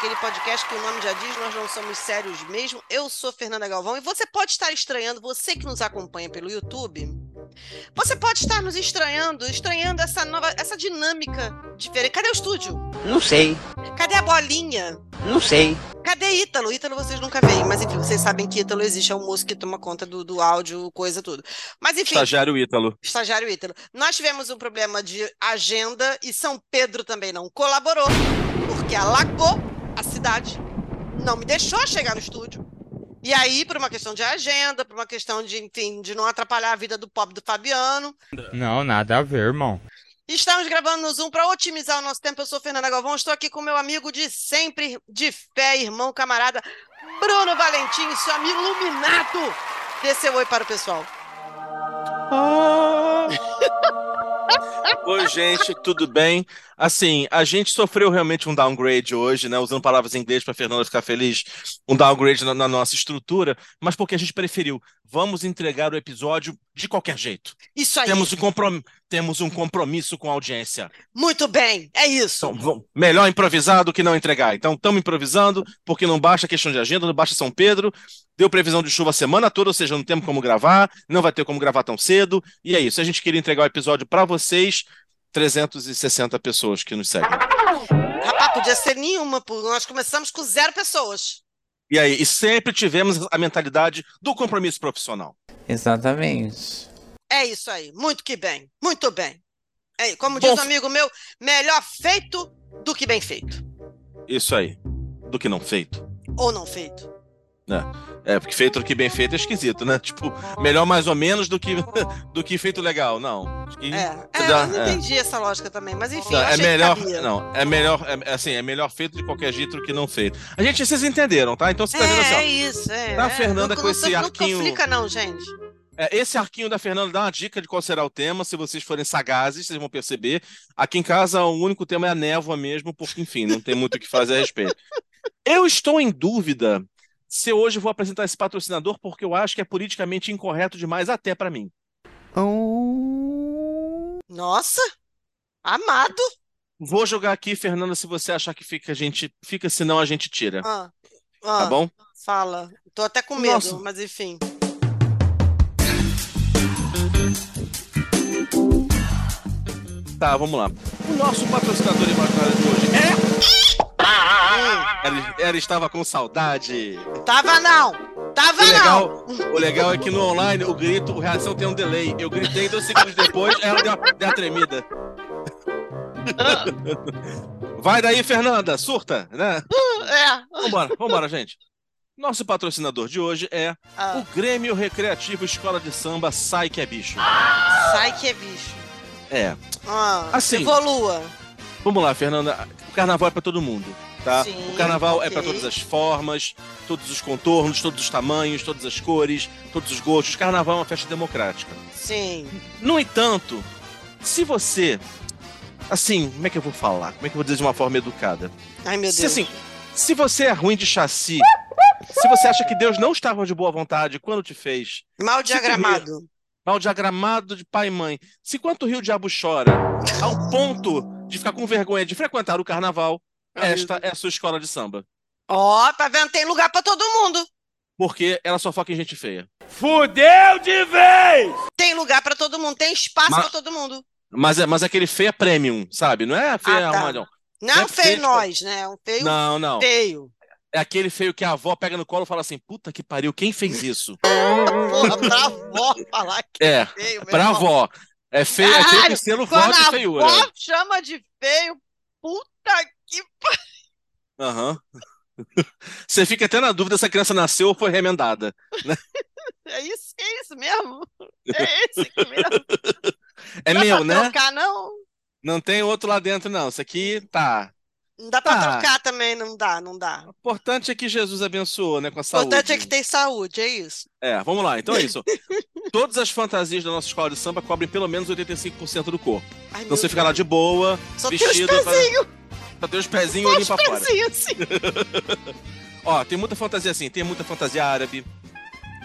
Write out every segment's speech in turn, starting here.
aquele podcast que o nome já diz, nós não somos sérios mesmo. Eu sou Fernanda Galvão e você pode estar estranhando, você que nos acompanha pelo YouTube, você pode estar nos estranhando, estranhando essa nova, essa dinâmica diferente. Cadê o estúdio? Não sei. Cadê a bolinha? Não sei. Cadê Ítalo? Ítalo vocês nunca veem, mas enfim, vocês sabem que Ítalo existe, é o moço que toma conta do, do áudio, coisa, tudo. Mas enfim. Estagiário Ítalo. Estagiário Ítalo. Nós tivemos um problema de agenda e São Pedro também não colaborou, porque alagou a cidade, não me deixou chegar no estúdio. E aí, por uma questão de agenda, por uma questão de, enfim, de não atrapalhar a vida do pobre do Fabiano. Não, nada a ver, irmão. Estamos gravando no Zoom para otimizar o nosso tempo. Eu sou Fernanda Galvão, estou aqui com meu amigo de sempre, de fé, irmão, camarada, Bruno Valentim, seu amigo iluminado. Dê seu oi para o pessoal. Ah. Oi, gente, tudo bem? Assim, a gente sofreu realmente um downgrade hoje, né? Usando palavras em inglês para Fernanda ficar feliz, um downgrade na, na, nossa estrutura, mas porque a gente preferiu. Vamos entregar o episódio de qualquer jeito. Isso aí. Temos um, comprom temos um compromisso com a audiência. Muito bem, é isso. Então, melhor improvisar do que não entregar. Então, estamos improvisando, porque não baixa questão de agenda, não baixa São Pedro. Deu previsão de chuva a semana toda, ou seja, não temos como gravar, não vai ter como gravar tão cedo. E é isso. A gente queria entregar o episódio para vocês, 360 pessoas que nos seguem. Rapaz, podia ser nenhuma, nós começamos com zero pessoas. E aí, e sempre tivemos a mentalidade do compromisso profissional. Exatamente. É isso aí, muito que bem, muito bem. É, como diz Bom, um amigo meu, melhor feito do que bem feito. Isso aí, do que não feito. Ou não feito. É, é porque feito que bem feito é esquisito, né? Tipo, melhor mais ou menos do que, do que feito legal. Não. Que, é, é dá, eu não é. entendi essa lógica também, mas enfim. Não, é melhor, não, é melhor, é, assim, é melhor feito de qualquer jeito do que não feito. A gente, vocês entenderam, tá? Então você tá vendo assim, ó. É isso, é. Tá a Fernanda com esse arquinho. Não complica, não, gente. É, esse arquinho da Fernanda dá uma dica de qual será o tema. Se vocês forem sagazes, vocês vão perceber. Aqui em casa, o único tema é a névoa mesmo, porque, enfim, não tem muito o que fazer a respeito. Eu estou em dúvida se hoje vou apresentar esse patrocinador, porque eu acho que é politicamente incorreto demais até para mim. Nossa! Amado! Vou jogar aqui, Fernanda, se você achar que fica, a gente fica, senão a gente tira. Ah, ah, tá bom? Fala. Tô até com medo, Nossa. mas enfim. Tá, vamos lá. O nosso patrocinador imaginário de hoje é. Ela, ela, estava com saudade. Tava não! Tava o legal, não! O legal é que no online o grito, a reação tem um delay. Eu gritei dois segundos depois, ela deu deu uma tremida. Vai daí, Fernanda, surta, né? É. Vambora, vambora, gente. Nosso patrocinador de hoje é ah. o Grêmio Recreativo Escola de Samba Sai Que É Bicho. Sai Que É Bicho. É. Ah, assim, evolua. Vamos lá, Fernanda. O carnaval é para todo mundo, tá? Sim, o carnaval okay. é para todas as formas, todos os contornos, todos os tamanhos, todas as cores, todos os gostos. Carnaval é uma festa democrática. Sim. No entanto, se você assim, como é que eu vou falar? Como é que eu vou dizer de uma forma educada? Ai, meu Deus. Se assim, se você é ruim de chassi, se você acha que Deus não estava de boa vontade quando te fez, mal diagramado. Mal diagramado de pai e mãe. Se quanto rio diabo chora, ao ponto de ficar com vergonha de frequentar o carnaval, Ai, esta é a sua escola de samba. Ó, oh, tá vendo? Tem lugar para todo mundo. Porque ela só foca em gente feia. Fudeu de vez! Tem lugar para todo mundo, tem espaço para todo mundo. Mas é, mas é aquele feia premium, sabe? Não é a feia ah, tá. não. Não, é feio feio nós, tipo... né? Um feio não, não. feio. É aquele feio que a avó pega no colo e fala assim: puta que pariu, quem fez isso? Porra, pra avó falar que é, é feio. Pra avó. É feio, Caralho, é feio selo vó de feiura. A avó chama de feio, puta que pariu. Aham. Uhum. Você fica até na dúvida se a criança nasceu ou foi remendada. Né? É isso, é isso mesmo. É esse mesmo. É não meu, né? Trocar, não. Não tem outro lá dentro, não. Isso aqui tá. Não dá pra tá. trocar também, não dá, não dá. O importante é que Jesus abençoou, né, com a saúde. O importante é que tem saúde, é isso. É, vamos lá, então é isso. Todas as fantasias da nossa escola de samba cobrem pelo menos 85% do corpo. Ai, então você fica lá de boa, Só vestido. Tem os pezinhos. Só tem os pezinhos olhinho pra fora. Assim. Ó, tem muita fantasia assim, tem muita fantasia árabe.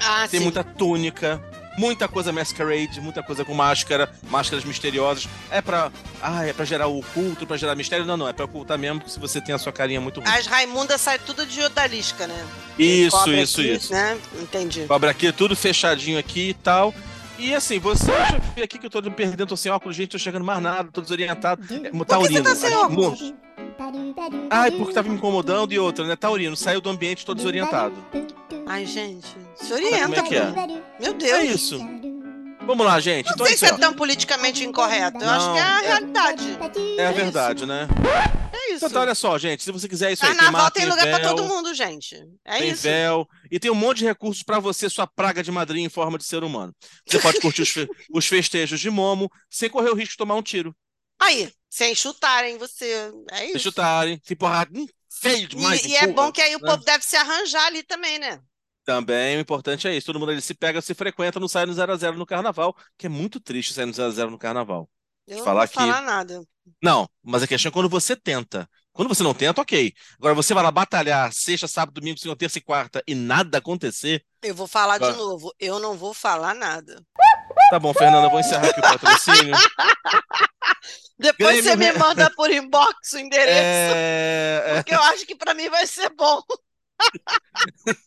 Ah, tem sim. muita túnica. Muita coisa masquerade, muita coisa com máscara, máscaras misteriosas. É pra. Ah, é pra gerar o culto, pra gerar mistério? Não, não, é pra ocultar mesmo, porque se você tem a sua carinha muito ruim. As Raimundas saem tudo de odalisca, né? Isso, isso, aqui, isso. Né? Entendi. Cobra aqui, tudo fechadinho aqui e tal. E assim, você já vê aqui que eu tô me perdendo, tô sem óculos, gente, tô chegando mais nada, tô desorientado. É, Por que taurino. você tá sem Ai, óculos? Ai, porque tava me incomodando e outra, né? Taurino, saiu do ambiente, tô desorientado. Ai, gente. Se Como orienta, é que é? Meu Deus. É isso. Vamos lá, gente. Não Então, sei se é ó, tão politicamente incorreto. Eu acho Não, que é a é- realidade. é a isso. verdade, né? É isso. Então, tá, olha só, gente, se você quiser isso aí, tem Carnaval mapa, tem lugar pra véu, todo mundo, gente. É tem isso. véu, e tem um monte de recursos pra você, sua praga de madrinha em forma de ser humano. Você pode curtir os, fe- os festejos de Momo sem correr o risco de tomar um tiro. Aí, sem chutarem você. É isso. chutarem, se porrar, hum, feio demais. E, e é empurra, bom que aí o né? povo deve se arranjar ali também, né? Também o importante é isso. Todo mundo ali se pega, se frequenta, não sai no 0 a 0 no carnaval, que é muito triste sair no 0 a 0 no carnaval. Eu não falar vou que- falar nada. Não, mas a questão é quando você tenta. Quando você não tenta, ok. Agora você vai lá batalhar sexta, sábado, domingo, segunda, terça e quarta e nada acontecer. Eu vou falar de Vai. novo. Eu não vou falar nada. Tá bom, Fernanda, vou encerrar aqui o patrocínio. Depois Grêmio você me manda por inbox o endereço, É, é, porque eu acho que pra mim vai ser bom.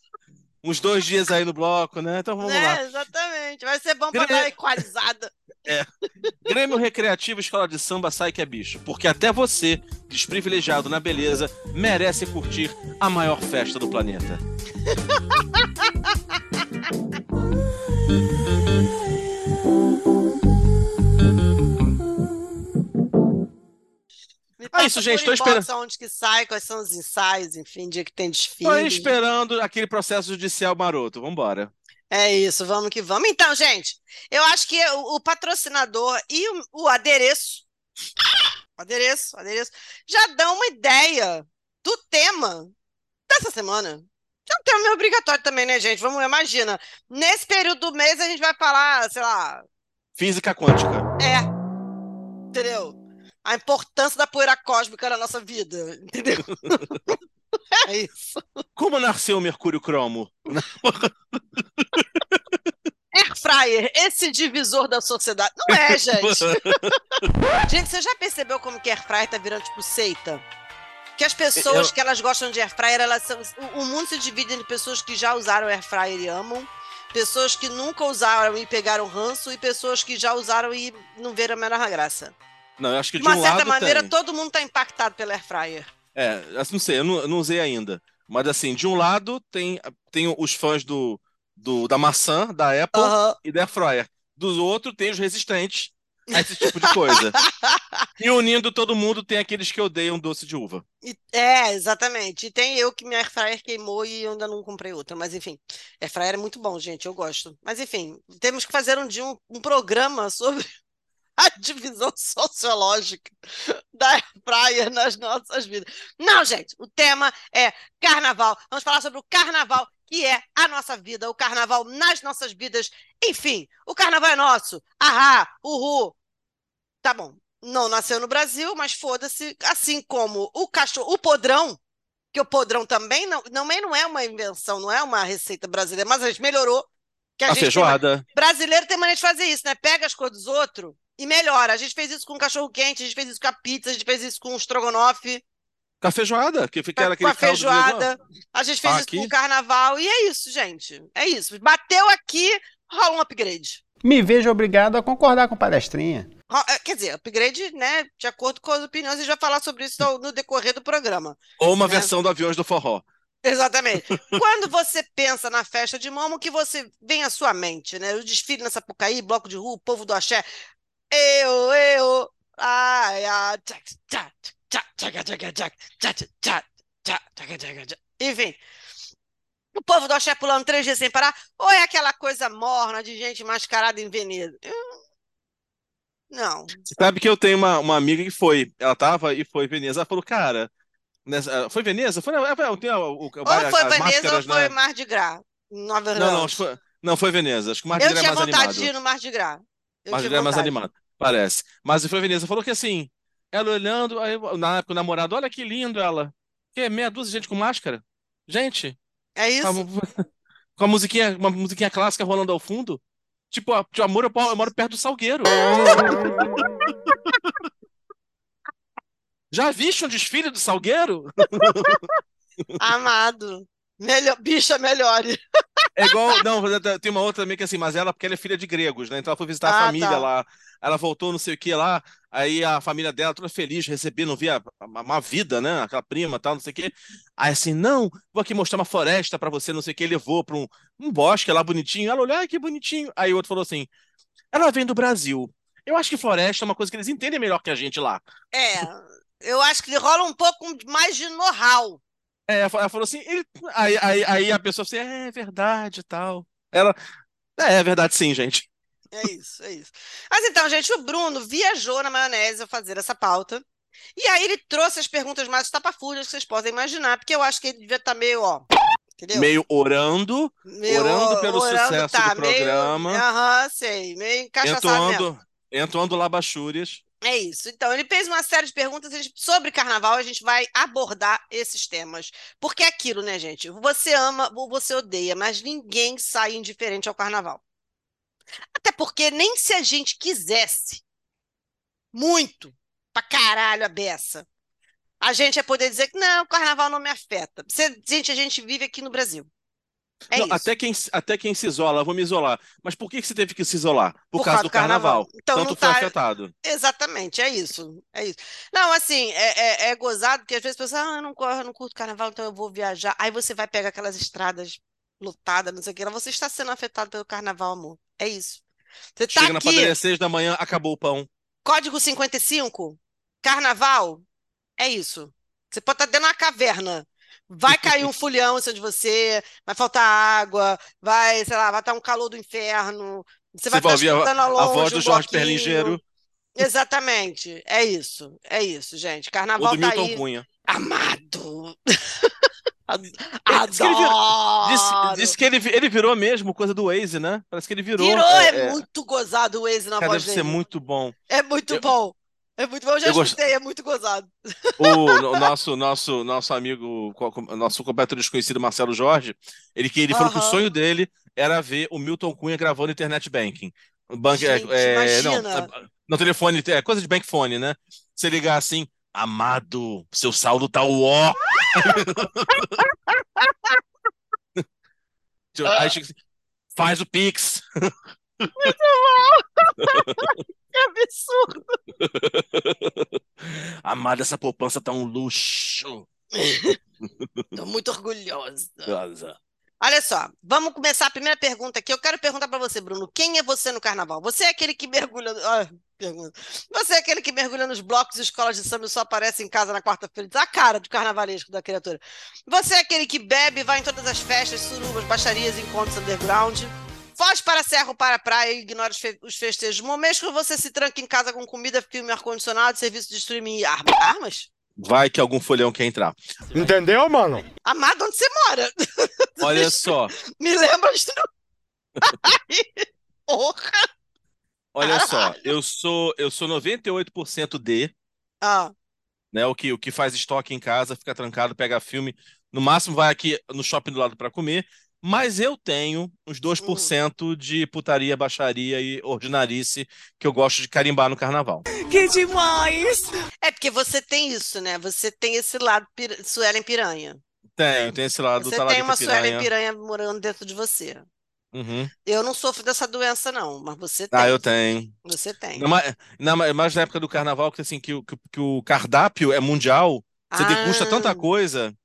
uns dois dias aí no bloco, né? Então vamos né? lá. Exatamente. Vai ser bom pra Grê- dar uma equalizada. Grêmio Recreativo Escola de Samba Sai que é bicho. Porque até você, desprivilegiado na beleza, merece curtir a maior festa do planeta. É isso, gente, tô inbox Onde que sai, quais são os ensaios, enfim, dia que tem desfile. Aí esperando aquele processo judicial maroto. Vambora. É isso, vamos que vamos. Então, gente, eu acho que o, o patrocinador e o, o adereço, o adereço, adereço, já dão uma ideia do tema dessa semana. É um tema obrigatório também, né, gente? Vamos, imagina. Nesse período do mês a gente vai falar, sei lá, Física quântica. é, entendeu? A importância da poeira cósmica na nossa vida, entendeu? É isso. Como nasceu o Mercúrio Cromo? Air fryer, esse divisor da sociedade. Não é, gente. Gente, você já percebeu como que air fryer tá virando tipo seita? Que as pessoas Eu- que elas gostam de air fryer, elas são. O, mundo se divide entre pessoas que já usaram air fryer e amam, pessoas que nunca usaram e pegaram ranço, e pessoas que já usaram e não viram a menor graça. Não, eu acho que De de uma um certa maneira, tem. todo mundo tá impactado pelo air fryer. É, assim, não sei, eu não, eu não usei ainda. Mas assim, de um lado tem, tem os fãs do, do, da maçã, da Apple e da Air Fryer. Do outro tem os resistentes a esse tipo de coisa. e unindo todo mundo tem aqueles que odeiam doce de uva. É, exatamente. E tem eu que minha air fryer queimou e eu ainda não comprei outra. Mas enfim, air fryer é muito bom, gente. Eu gosto. Mas enfim, temos que fazer um dia um, um programa sobre a divisão sociológica da fryer nas nossas vidas. Não, gente, o tema é carnaval. Vamos falar sobre o carnaval que é a nossa vida, o carnaval nas nossas vidas. Enfim, o carnaval é nosso. Ahá, uhul. Tá bom. Não nasceu no Brasil, mas foda-se. Assim como o cachorro, o podrão, que o podrão também não, também não é uma invenção, não é uma receita brasileira, mas a gente melhorou. Que a A gente tem feijoada. Brasileiro tem maneira de fazer isso, né? Pega as cores dos outros e melhora. A gente fez isso com cachorro quente, a gente fez isso com a pizza, a gente fez isso com o estrogonofe, Com a feijoada, que era a, com a aquele feijoada. A gente fez Ah, isso aqui? com o carnaval. E é isso, gente. É isso. Bateu aqui, rola um upgrade. Me vejo obrigado a concordar com palestrinha. É, Quer dizer, upgrade, né? De acordo com as opiniões, a gente vai falar sobre isso no, decorrer do programa. Ou uma né? versão do Aviões do Forró. Exatamente. Quando você pensa na festa de Momo, o que você vem à sua mente, né? O desfile na Sapucaí, bloco de rua, o povo do axé eu, eu, ai, enfim. O povo do axé pulando três dias sem parar, ou é aquela coisa morna de gente mascarada em Veneza? Não. Sabe que eu tenho uma, uma amiga que foi, ela tava e foi Veneza, ela falou, cara, nessa, foi Veneza? Foi, eu tenho a, o, ou a, foi Veneza ou foi na... Mar de Gras, Não, não, foi, não, foi Veneza, acho que o Mar de Gras é mais animado. Eu tinha vontade de ir no Mar de Gras. Mar de Gras é mais animado parece. Mas foi Veneza. Falou que assim, ela olhando, aí, na época o namorado, olha que lindo ela. Que meia dúzia de gente com máscara. Gente, É isso? com a, com a musiquinha, uma musiquinha clássica rolando ao fundo. Tipo, a- tipo, amor, eu moro eu moro perto do Salgueiro. Já viste um desfile do Salgueiro? Amado. Melhor, bicha, melhore. É igual. Não, tem uma outra também que é assim, mas ela, porque ela é filha de gregos, né? Então ela foi visitar a Ah, família tá. lá. Ela voltou, não sei o que lá. Aí a família dela, toda feliz, recebendo, via uma, vida, né? Aquela prima tal, não sei o que. Aí assim, não, vou aqui mostrar uma floresta pra você, não sei o que. Levou pra um, um bosque lá bonitinho. Ela olhou, ai, que bonitinho. Aí o outro falou assim: ela vem do Brasil. Eu acho que floresta é uma coisa que eles entendem melhor que a gente lá. É, eu acho que rola um pouco mais de know-how. É, ela falou assim, ele- aí, aí, aí a pessoa assim, é verdade e tal. Ela, é, é verdade sim, gente. É isso, é isso. Mas então, gente, o Bruno viajou na maionese a fazer essa pauta. E aí ele trouxe as perguntas mais estapafúrdias que vocês podem imaginar, porque eu acho que ele devia estar meio, ó. Entendeu? Meio orando, Meio orando pelo orando, sucesso tá, do programa. Aham, sei. Meio encaixaçado mesmo. entoando, entoando labachúrias. É isso. Então, ele fez uma série de perguntas sobre carnaval, a gente vai abordar esses temas. Porque é aquilo, né, gente? Você ama ou você odeia, mas ninguém sai indiferente ao carnaval. Até porque nem se a gente quisesse muito, pra caralho a beça, a gente ia poder dizer que não, o carnaval não me afeta. Gente, a gente vive aqui no Brasil. É Não, isso. até quem, até quem se isola, eu vou me isolar. Mas por que que você teve que se isolar? Por, Por causa do carnaval. carnaval. Então, Tanto não foi tá- afetado. Exatamente, é isso, é isso. Não, assim, é, é, é gozado, porque às vezes a pessoa, ah, eu não, eu não curto carnaval, então eu vou viajar. Aí você vai pegar aquelas estradas lotadas, não sei o que, você está sendo afetado pelo carnaval, amor. É isso. Você tá Chega na aqui, padaria às seis da manhã, acabou o pão. código 55, carnaval, é isso. Você pode estar dentro de uma caverna. Vai cair um fulhão em cima de você, vai faltar água, vai, sei lá, vai estar um calor do inferno. Você vai Você vai estar a- escutando A longe voz um do Jorge bloquinho. Perlingeiro Exatamente. É isso. É isso, gente. ou Carnaval do tá Milton aí. Cunha. Amado. Adoro. disse que ele, ele virou mesmo coisa do Waze, né? Parece que ele virou. Virou, é, é, é. muito gozado o Waze na Cara, voz deve ser dele. muito bom. É muito Eu- bom. É muito bom. Eu já Eu escutei, é muito gozado. O, o nosso, nosso, nosso amigo, nosso completo desconhecido Marcelo Jorge, ele ele falou que o sonho dele era ver o Milton Cunha gravando internet banking. Bank, é, Gente, é, não, imagina. no telefone, é coisa de bankfone, né? Você ligar assim, amado, seu saldo tá ó. Aí chega assim, faz o Pix. É absurdo. Amado, essa poupança tá um luxo. Tô muito orgulhosa. Olha só, vamos começar a primeira pergunta aqui. Eu quero perguntar para você, Bruno. Quem é você no carnaval? Você é aquele que mergulha. Ah, pergunta. Você é aquele que mergulha nos blocos e escolas de samba e só aparece em casa na quarta-feira? A cara de carnavalesco da criatura. Você é aquele que bebe, vai em todas as festas, surubas, baixarias, encontros underground. Foge para a serra ou para a praia e ignora os, fe os festejos. Momentos que você se tranca em casa com comida, filme, ar-condicionado, serviço de streaming e arma. armas? Vai que algum folhão quer entrar. Entendeu, mano? Amado, onde você mora? Olha só, Me lembra de. Porra! olha só. Eu sou, eu sou 98% D. Ah, né? O que, o que faz estoque em casa, fica trancado, pega filme. No máximo vai aqui no shopping do lado para comer. Mas eu tenho uns 2% de putaria, baixaria e ordinarice que eu gosto de carimbar no carnaval. é porque você tem isso, né? Você tem esse lado pir... Suelen Piranha. Tenho, tem esse lado Você tem uma Suelen piranha. Piranha morando dentro de você. Uhum. Eu não sofro dessa doença, não, mas você tem. Ah, eu tenho. Você tem. Mais- mais na época do carnaval, que assim, que, o- que, que o cardápio é mundial, você degusta Ah, tanta coisa.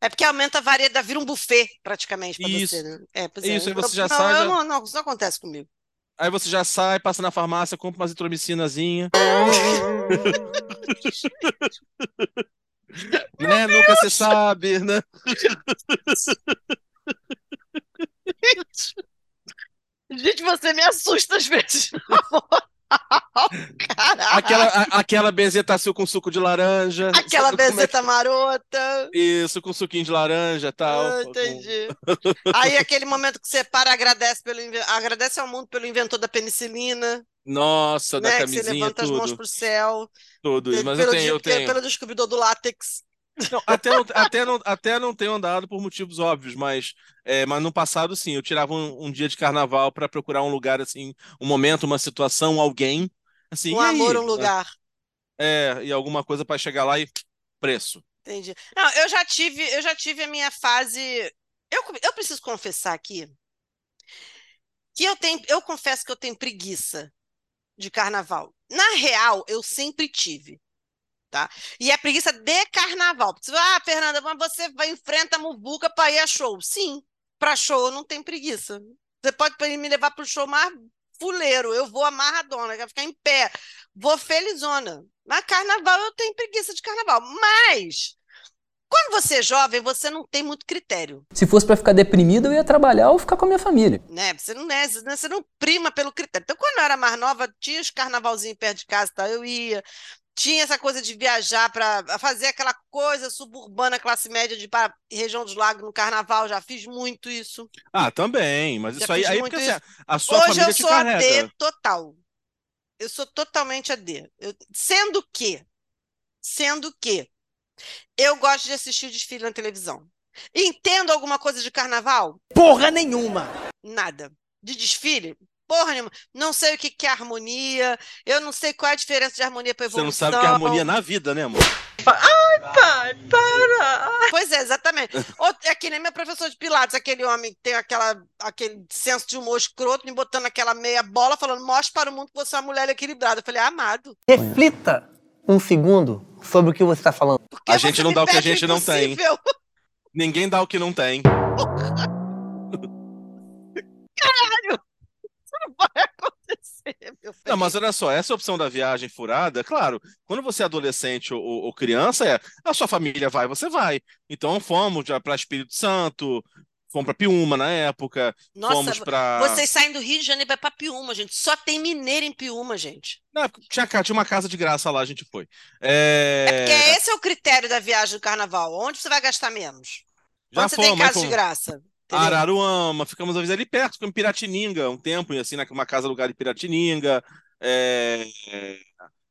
É porque aumenta a variedade, vira um buffet praticamente pra Isso. você, né? É, pois Isso, é. aí você já não, sai, já- não, não, isso não acontece comigo. Aí você já sai, passa na farmácia, compra uma azitromicinazinha. né? Nunca se sabe, né? Gente, você me assusta às vezes. Caralho. Aquela, a- aquela benzetacil com suco de laranja. Aquela como é que- bezeta marota. Isso, com suquinho de laranja e tal. Ah, com- entendi. Aí aquele momento que você para, agradece pelo agradece ao mundo pelo inventor da penicilina, Nossa, da né? Que você camisinha, levanta as mãos tudo. pro céu. Tudo isso. Mas pelo, eu tenho, eu tenho. pelo descobridor do látex. Não, até, não, até, não, até não tenho andado por motivos óbvios, mas, é, mas no passado, sim, eu tirava um, um dia de carnaval para procurar um lugar, assim, um momento, uma situação, alguém. Assim, Um e aí? amor, um lugar. É, e alguma coisa para chegar lá e preço. Entendi. Não, eu já tive, eu já tive a minha fase. Eu, eu preciso confessar aqui que eu tenho, eu confesso que eu tenho preguiça de carnaval. Na real, eu sempre tive, tá? E é preguiça de carnaval. Porque você fala, ah, Fernanda, mas você vai enfrenta a muvuca para ir a show. Sim, para show eu não tenho preguiça. Você pode me levar para o show mais fuleiro, eu vou amarradona, quero ficar em pé, vou felizona. Mas carnaval eu tenho preguiça de carnaval. Mas quando você é jovem, você não tem muito critério, Se fosse pra ficar deprimido, eu ia trabalhar ou ficar com a minha família. né? Você não é, você não prima pelo critério. Então, quando eu era mais nova, tinha os carnavalzinhos perto de casa, tá? eu ia. Tinha essa coisa de viajar para fazer aquela coisa suburbana, classe média, de ir para região dos lagos no carnaval. Já fiz muito isso. Ah, também, mas Já isso aí, aí porque isso. assim, a sua Hoje família eu sou. AD total. Eu sou totalmente AD. Eu- sendo que, sendo que, eu gosto de assistir desfile na televisão. Entendo alguma coisa de carnaval? Porra nenhuma! Nada. De desfile? Porra nenhuma. Não sei o que que é harmonia. Eu não sei qual é a diferença de harmonia para Você evolução. não sabe o que é harmonia na vida, né, amor? Pois é, exatamente. Ou- É que nem meu professor de Pilates, aquele homem que tem aquela, aquele senso de humor escroto, me botando aquela meia bola, falando: mostre para o mundo que você é uma mulher equilibrada. Eu falei: amado. Reflita um segundo sobre o que você está falando. Por que A gente você não dá o que a gente não tem. impossível? Ninguém dá o que não tem. Não vai acontecer, meu filho. Não, mas olha só, essa opção da viagem furada, claro, quando você é adolescente ou, ou- criança, é a sua família vai, você vai. Então fomos para Espírito Santo, fomos para Piúma na época, Nossa, fomos para. vocês saem do Rio de Janeiro para Piúma, gente. Só tem mineiro em Piúma, gente. Não, tinha, ca- tinha uma casa de graça lá, a gente foi. É porque É, esse é o critério da viagem do carnaval. Onde você vai gastar menos? já Onde você tem fomos, casa de fomos. graça? Entendeu? Araruama, ficamos às vezes ali perto, ficamos em Piratininga um tempo, e assim, numa casa lugar de Piratininga. É...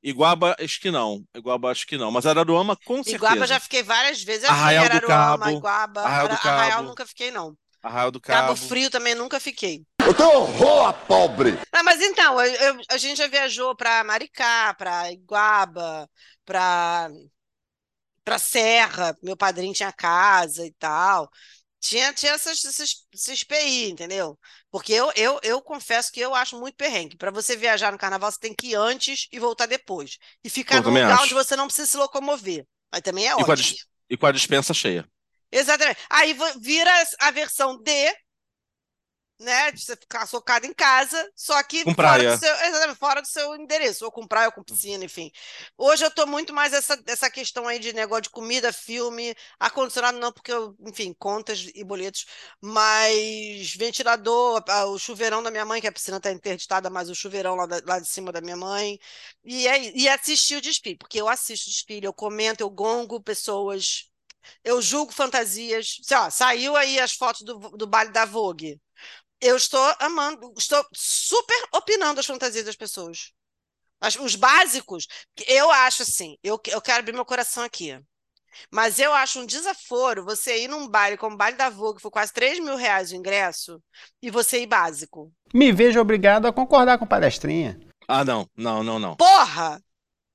Iguaba, acho que não. Iguaba, acho que não. Mas Araruama, com certeza. Iguaba já fiquei várias vezes. Eu Arraial do Araruama, Cabo, Iguaba. Arraial do Ara- Arraial Cabo. nunca fiquei, não. Arraial do Cabo Cabo. Frio também nunca fiquei. Eu tenho horror a pobre. Ah, mas então, eu- eu- a gente já viajou para Maricá, para Iguaba, para para Serra. Meu padrinho tinha casa e tal. Tinha, tinha essas, esses, esses PI, entendeu? Porque eu, eu, eu confesso que eu acho muito perrengue. Para você viajar no carnaval, você tem que ir antes e voltar depois. E ficar Eu num lugar acho. onde você não precisa se locomover. Aí também é E com, a ótimo. e com a dispensa cheia. Exatamente. Aí vira a versão D, né? De você ficar socado em casa, só que Com fora praia. do seu, fora do seu endereço, ou com praia, ou com piscina, enfim. Hoje eu tô muito mais essa, essa questão aí de negócio de comida, filme, ar-condicionado não, porque eu, enfim, contas e boletos, mas ventilador, o chuveirão da minha mãe, que a piscina tá interditada, mas o chuveirão lá, da- lá de cima da minha mãe, e, é, e assistir o desfile, porque eu assisto o desfile, eu comento, eu gongo pessoas, eu julgo fantasias. Sei lá, saiu aí as fotos do, do baile da Vogue. Eu estou amando, estou super opinando as fantasias das pessoas. As- os básicos, eu acho assim, eu, eu quero abrir meu coração aqui. Mas eu acho um desaforo você ir num baile como o baile da Vogue, que foi quase 3 mil reais o ingresso, e você ir básico. Me vejo obrigado a concordar com palestrinha. Ah, não, não, não, não. Porra!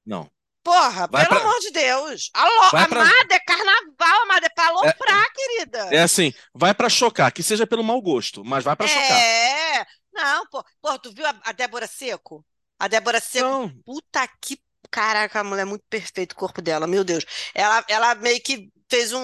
Não. Porra, Vai pelo pra- amor de Deus. Alô, Vai pra- amada, é carnaval, amada, é pra aloprar, querida. É assim, vai pra chocar, que seja pelo mau gosto, mas vai pra chocar. É, não, pô, pô, tu viu a, a Débora Seco? A Débora Seco, Não, puta que caraca, a mulher é muito perfeita o corpo dela, meu Deus. Ela, ela meio que fez um,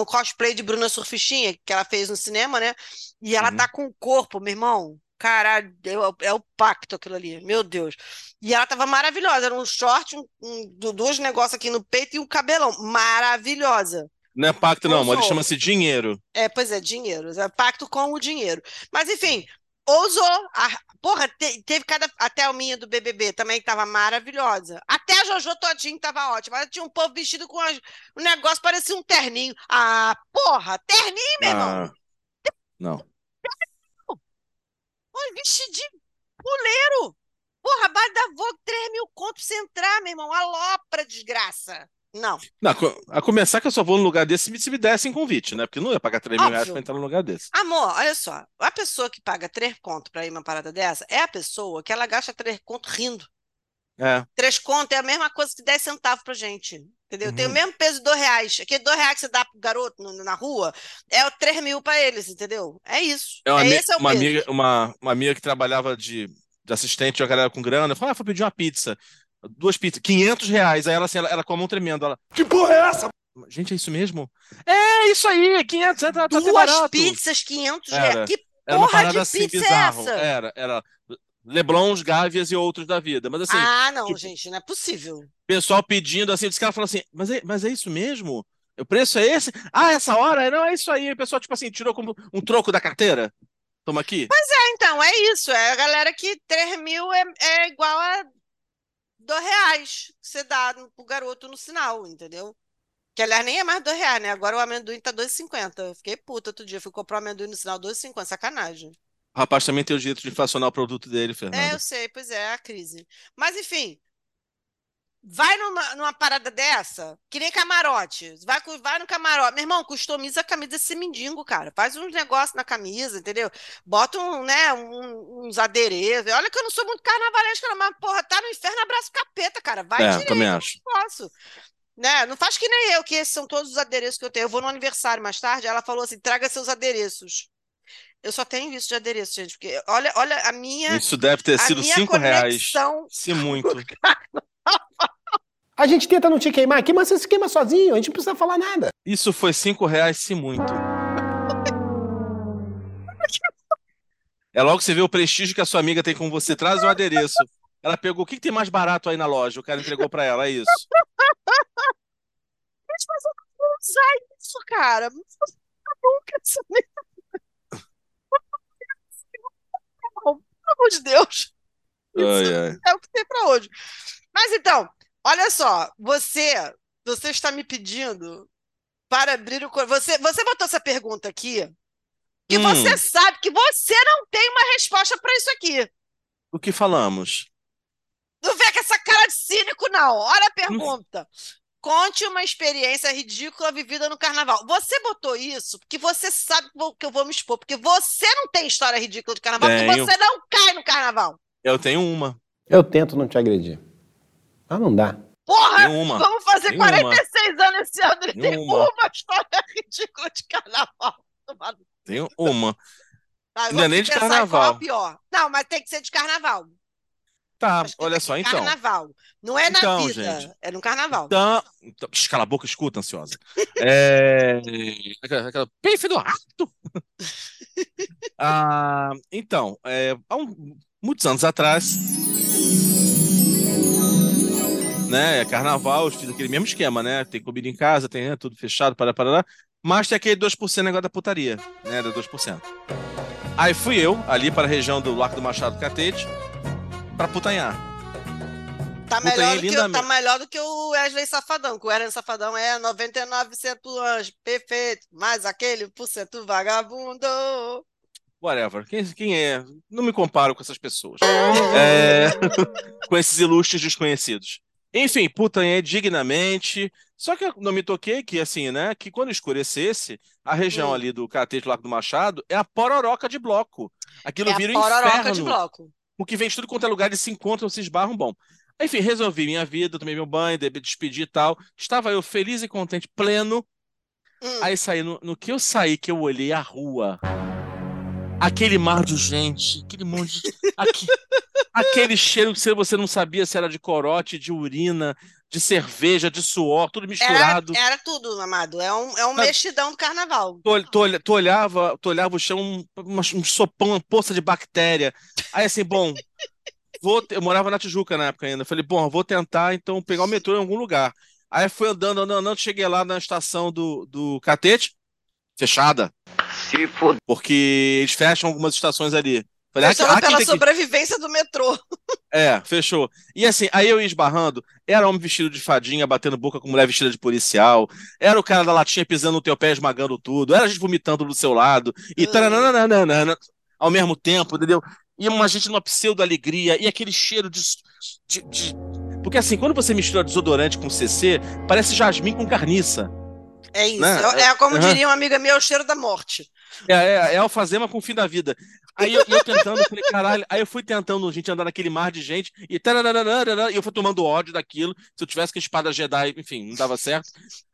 um cosplay de Bruna Surfistinha, que ela fez no cinema, né? E ela Uhum. tá com o corpo, meu irmão. Caralho, é, o- o pacto aquilo ali, meu Deus. E ela tava maravilhosa, era um short, um, um, do- dois negócios aqui no peito e um cabelão. Maravilhosa. não é pacto, não, mas chama-se dinheiro. É, pois é, dinheiro. É pacto com o dinheiro. Mas, enfim, ousou. A- porra, te- teve cada. A Thelminha do BBB também que tava maravilhosa. Até a Jojo Todinho tava ótima. Mas tinha um povo vestido com as- um negócio, parecia um terninho. Ah, porra, terninho, meu irmão. Ah, não. Olha, vestidinho, puleiro. Porra, baile da Vogue, 3 mil conto pra você entrar, meu irmão. Alopra, desgraça. Não. Não, a começar que eu só vou num lugar desse se me, se me dessem convite, né? Porque não ia pagar 3 mil reais Óbvio. pra entrar num lugar desse. Amor, olha só. A pessoa que paga três conto pra ir numa parada dessa é a pessoa que ela gasta três conto rindo. É. Três conto é a mesma coisa que 10 centavos pra gente. Entendeu? Tem o Uhum. mesmo peso de dois reais. Aquele dois reais que você dá pro garoto no- na rua é o três mil pra eles, entendeu? É isso. É uma, é esse é o uma peso. amiga, uma, uma amiga que trabalhava de, de assistente de uma galera com grana. Falou, ah, vou pedir uma pizza. Duas pizzas, 500 reais. Aí ela, assim, ela, ela com a mão tremendo. Ela, que porra é essa? Gente, é isso mesmo? É, isso aí, 500, tá, tá até Duas barato. pizzas, 500 Era. reais. Que Era uma porra de assim, pizza é bizarro. essa? Era, era Leblons, Gávias e outros da vida. Mas assim, ah, não, tipo- gente, não é possível. pessoal pedindo assim, que ela falou assim, mas é, mas é isso mesmo? O preço é esse? Ah, essa hora? Não, é isso aí. O pessoal, tipo assim, tirou como um troco da carteira. Toma aqui. É, então, é isso. É a galera que 3 mil é, é igual a 2 reais que você dá pro garoto no sinal, entendeu? Que aliás nem é mais 2 reais, né? Agora o amendoim tá 2,50. Eu fiquei puta outro dia. Fui comprar o amendoim no sinal 2,50. Sacanagem. O rapaz também tem o direito de inflacionar o produto dele, É, Fernando. eu sei, pois é, é a crise. Mas enfim, vai numa, numa parada dessa, que nem camarote. Vai, vai no camarote. Meu irmão, customiza a camisa desse mendigo, cara. Faz uns negócios na camisa, entendeu? Bota um, né, um- uns adereços. Olha que eu não sou muito carnavalesca, não, mas, porra, tá no inferno, abraço capeta, cara. Vai É, direito também acho. negócio. Né? Não faz que nem eu, que esses são todos os adereços que eu tenho. Eu vou no aniversário mais tarde, ela falou assim: traga seus adereços. Eu só tenho isso de adereço, gente, porque olha, olha a minha, Isso deve ter sido 5 reais. Se muito. A gente tenta não te queimar aqui, mas você se queima sozinho, a gente não precisa falar nada. Isso foi 5 reais, se muito. É logo que você vê o prestígio que a sua amiga tem com você. Traz o adereço. Ela pegou o que, que tem mais barato aí na loja. O cara entregou pra ela, é isso. Mas eu não vou usar isso, cara. Não vou nunca isso mesmo. Pelo amor de Deus. Ai, ai. É o que tem pra hoje. Mas então, olha só. Você, você está me pedindo para abrir o... Você, você botou essa pergunta aqui que Hum. você sabe que você não tem uma resposta para isso aqui. O que falamos? Não vê com essa cara de cínico, não. Olha a pergunta. Conte uma experiência ridícula vivida no carnaval. Você botou isso porque você sabe que eu vou me expor, porque você não tem história ridícula de carnaval, porque Tenho. você não cai no carnaval. Eu tenho uma. Eu tento não te agredir. Ah, não dá. Porra, vamos fazer Tenho uma. 46 anos esse ano e tem uma. uma história ridícula de carnaval. Tenho uma. Tá, Não é nem de é carnaval. o pior. Não, mas tem que ser de carnaval. Tá, olha só, então. Carnaval. Não é na Então, vida, gente. é no carnaval. Então, então, cala a boca, escuta, ansiosa. É... Aquela, do rato. Ah, então, é, há um- muitos anos atrás, né, carnaval, eu fiz aquele mesmo esquema, né, tem comida em casa, tem né, tudo fechado, para para mas tem aquele 2% negócio da putaria, né, da 2%. Aí fui eu, ali para a região do Largo do Machado Catete, para putanhar. Tá melhor, do que, tá melhor do que o Wesley Safadão, que o Wesley Safadão é 99% anjo, perfeito, mas aquele por cento vagabundo. Whatever. Quem, quem é? Não me comparo com essas pessoas. É, com esses ilustres desconhecidos. Enfim, putanhei dignamente. Só que eu não me toquei que, assim, né? Que quando escurecesse, a região Hum. ali do Catete do Largo do Machado é a pororoca de bloco. Aquilo É vira a um pororoca inferno. de bloco. Porque vem de tudo quanto é lugar, eles se encontram, se esbarram, bom. Enfim, resolvi minha vida, tomei meu banho, de- despedi e tal. Estava eu feliz e contente, pleno. Hum. Aí saí, no, no que eu saí, que eu olhei a rua, aquele mar de gente, aquele monte de. aque- aquele cheiro que você não sabia se era de corote, de urina, de cerveja, de suor, tudo Era, misturado. era tudo, amado. É um, é um mexidão do carnaval. Tu, tu, tu olhava, tu olhava o chão, um, um sopão, uma poça de bactéria. Aí assim, bom, vou, eu morava na Tijuca na época ainda. Falei, bom, vou tentar então pegar o metrô em algum lugar. Aí fui andando, andando, andando, cheguei lá na estação do, do Catete, fechada. Porque eles fecham algumas estações ali. Falei, Fechando ah, aqui pela tem que- sobrevivência do metrô. é, fechou. E assim, aí eu ia esbarrando, era homem vestido de fadinha, batendo boca com mulher vestida de policial, era o cara da latinha pisando no teu pé, esmagando tudo, era a gente vomitando do seu lado, e tarananana, ao mesmo tempo, entendeu? E uma gente numa pseudo-alegria, e aquele cheiro de, de, de, Porque assim, quando você mistura desodorante com CC, parece jasmim com carniça. É isso. Né? É, é como Aham. diria uma amiga minha, é o cheiro da morte. É, é, é alfazema com o fim da vida. Aí eu, eu tentando, falei, caralho. Aí eu fui tentando, a gente andar naquele mar de gente, e e eu fui tomando ódio daquilo. Se eu tivesse que espada Jedi, enfim, não dava certo.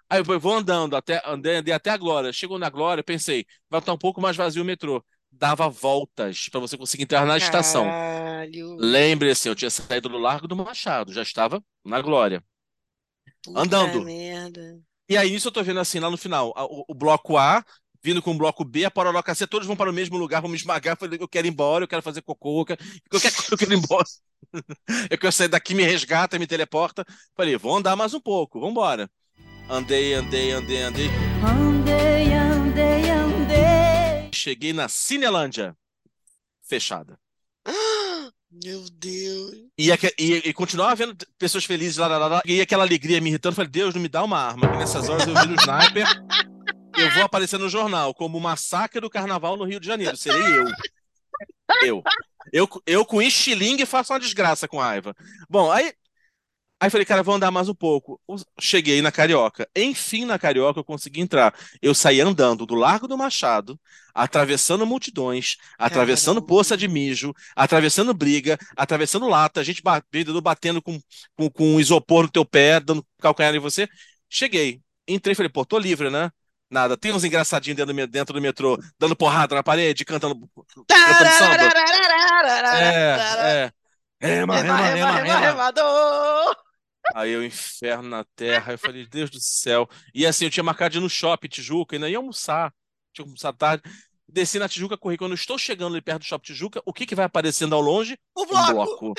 Aí eu vou andando, até, andei, andei até a Glória. Chegou na Glória, pensei, vai estar um pouco mais vazio o metrô. Dava voltas para você conseguir entrar na estação. Caralho. Lembre-se, eu tinha saído do Largo do Machado, já estava na Glória. Puta andando. merda. E aí, isso eu tô vendo assim, lá no final, o, o bloco A, vindo com o bloco B, a Pororoca C, todos vão para o mesmo lugar, vão me esmagar. Eu falei, eu quero ir embora, eu quero fazer cocô, eu quero, eu quero, ir embora. Eu quero sair daqui, me resgata, me teleporta. Falei, vou andar mais um pouco, vamos embora. Andei, andei, andei, andei. Andei, andei, andei. Cheguei na Cinelândia. Fechada. Meu Deus. E, e, e continuava vendo pessoas felizes lá, lá, lá, lá, e aquela alegria me irritando. Falei, Deus, não me dá uma arma, que nessas horas eu viro o sniper. Eu vou aparecer no jornal como o massacre do carnaval no Rio de Janeiro. Serei eu. Eu. Eu, eu com estilingue faço uma desgraça com raiva. Bom, aí. Aí falei, cara, vou andar mais um pouco. Cheguei na Carioca. Enfim, na Carioca eu consegui entrar. Eu saí andando do Largo do Machado, atravessando multidões, atravessando Caramba. poça de mijo, atravessando briga, atravessando lata, gente ba- vendedor batendo com, com, com isopor no teu pé, dando calcanhar em você. Cheguei. Entrei, falei, pô, tô livre, né? Nada. Tem uns engraçadinhos dentro dentro do metrô, dando porrada na parede, cantando, cantando samba. É, é. Ema, Rema, ema, rema, ema, rema, ema. remador. Aí o inferno na terra. Eu falei, Deus do céu. E assim, eu tinha marcado de ir no shopping Tijuca, ainda ia almoçar. Tinha que almoçar tarde. Desci na Tijuca, corri. Quando eu estou chegando ali perto do shopping Tijuca, o que que vai aparecendo ao longe? O Um bloco.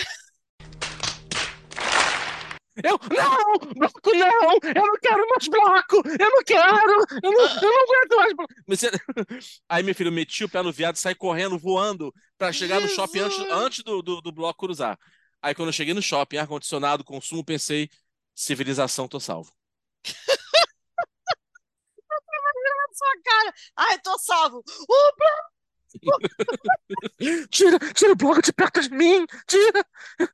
Bloco. Eu, não, bloco não, eu não quero mais bloco, eu não quero, eu não, eu não aguento mais bloco. Aí, meu filho, eu meti o pé no viado, saí correndo, voando, pra chegar no shopping antes, Jesus. antes do, do, do bloco cruzar. Aí, quando eu cheguei no shopping, ar-condicionado, consumo, pensei, civilização, tô salvo. Sua cara. Ai, tô salvo. O Tira, tira o bloco de perto de mim, tira.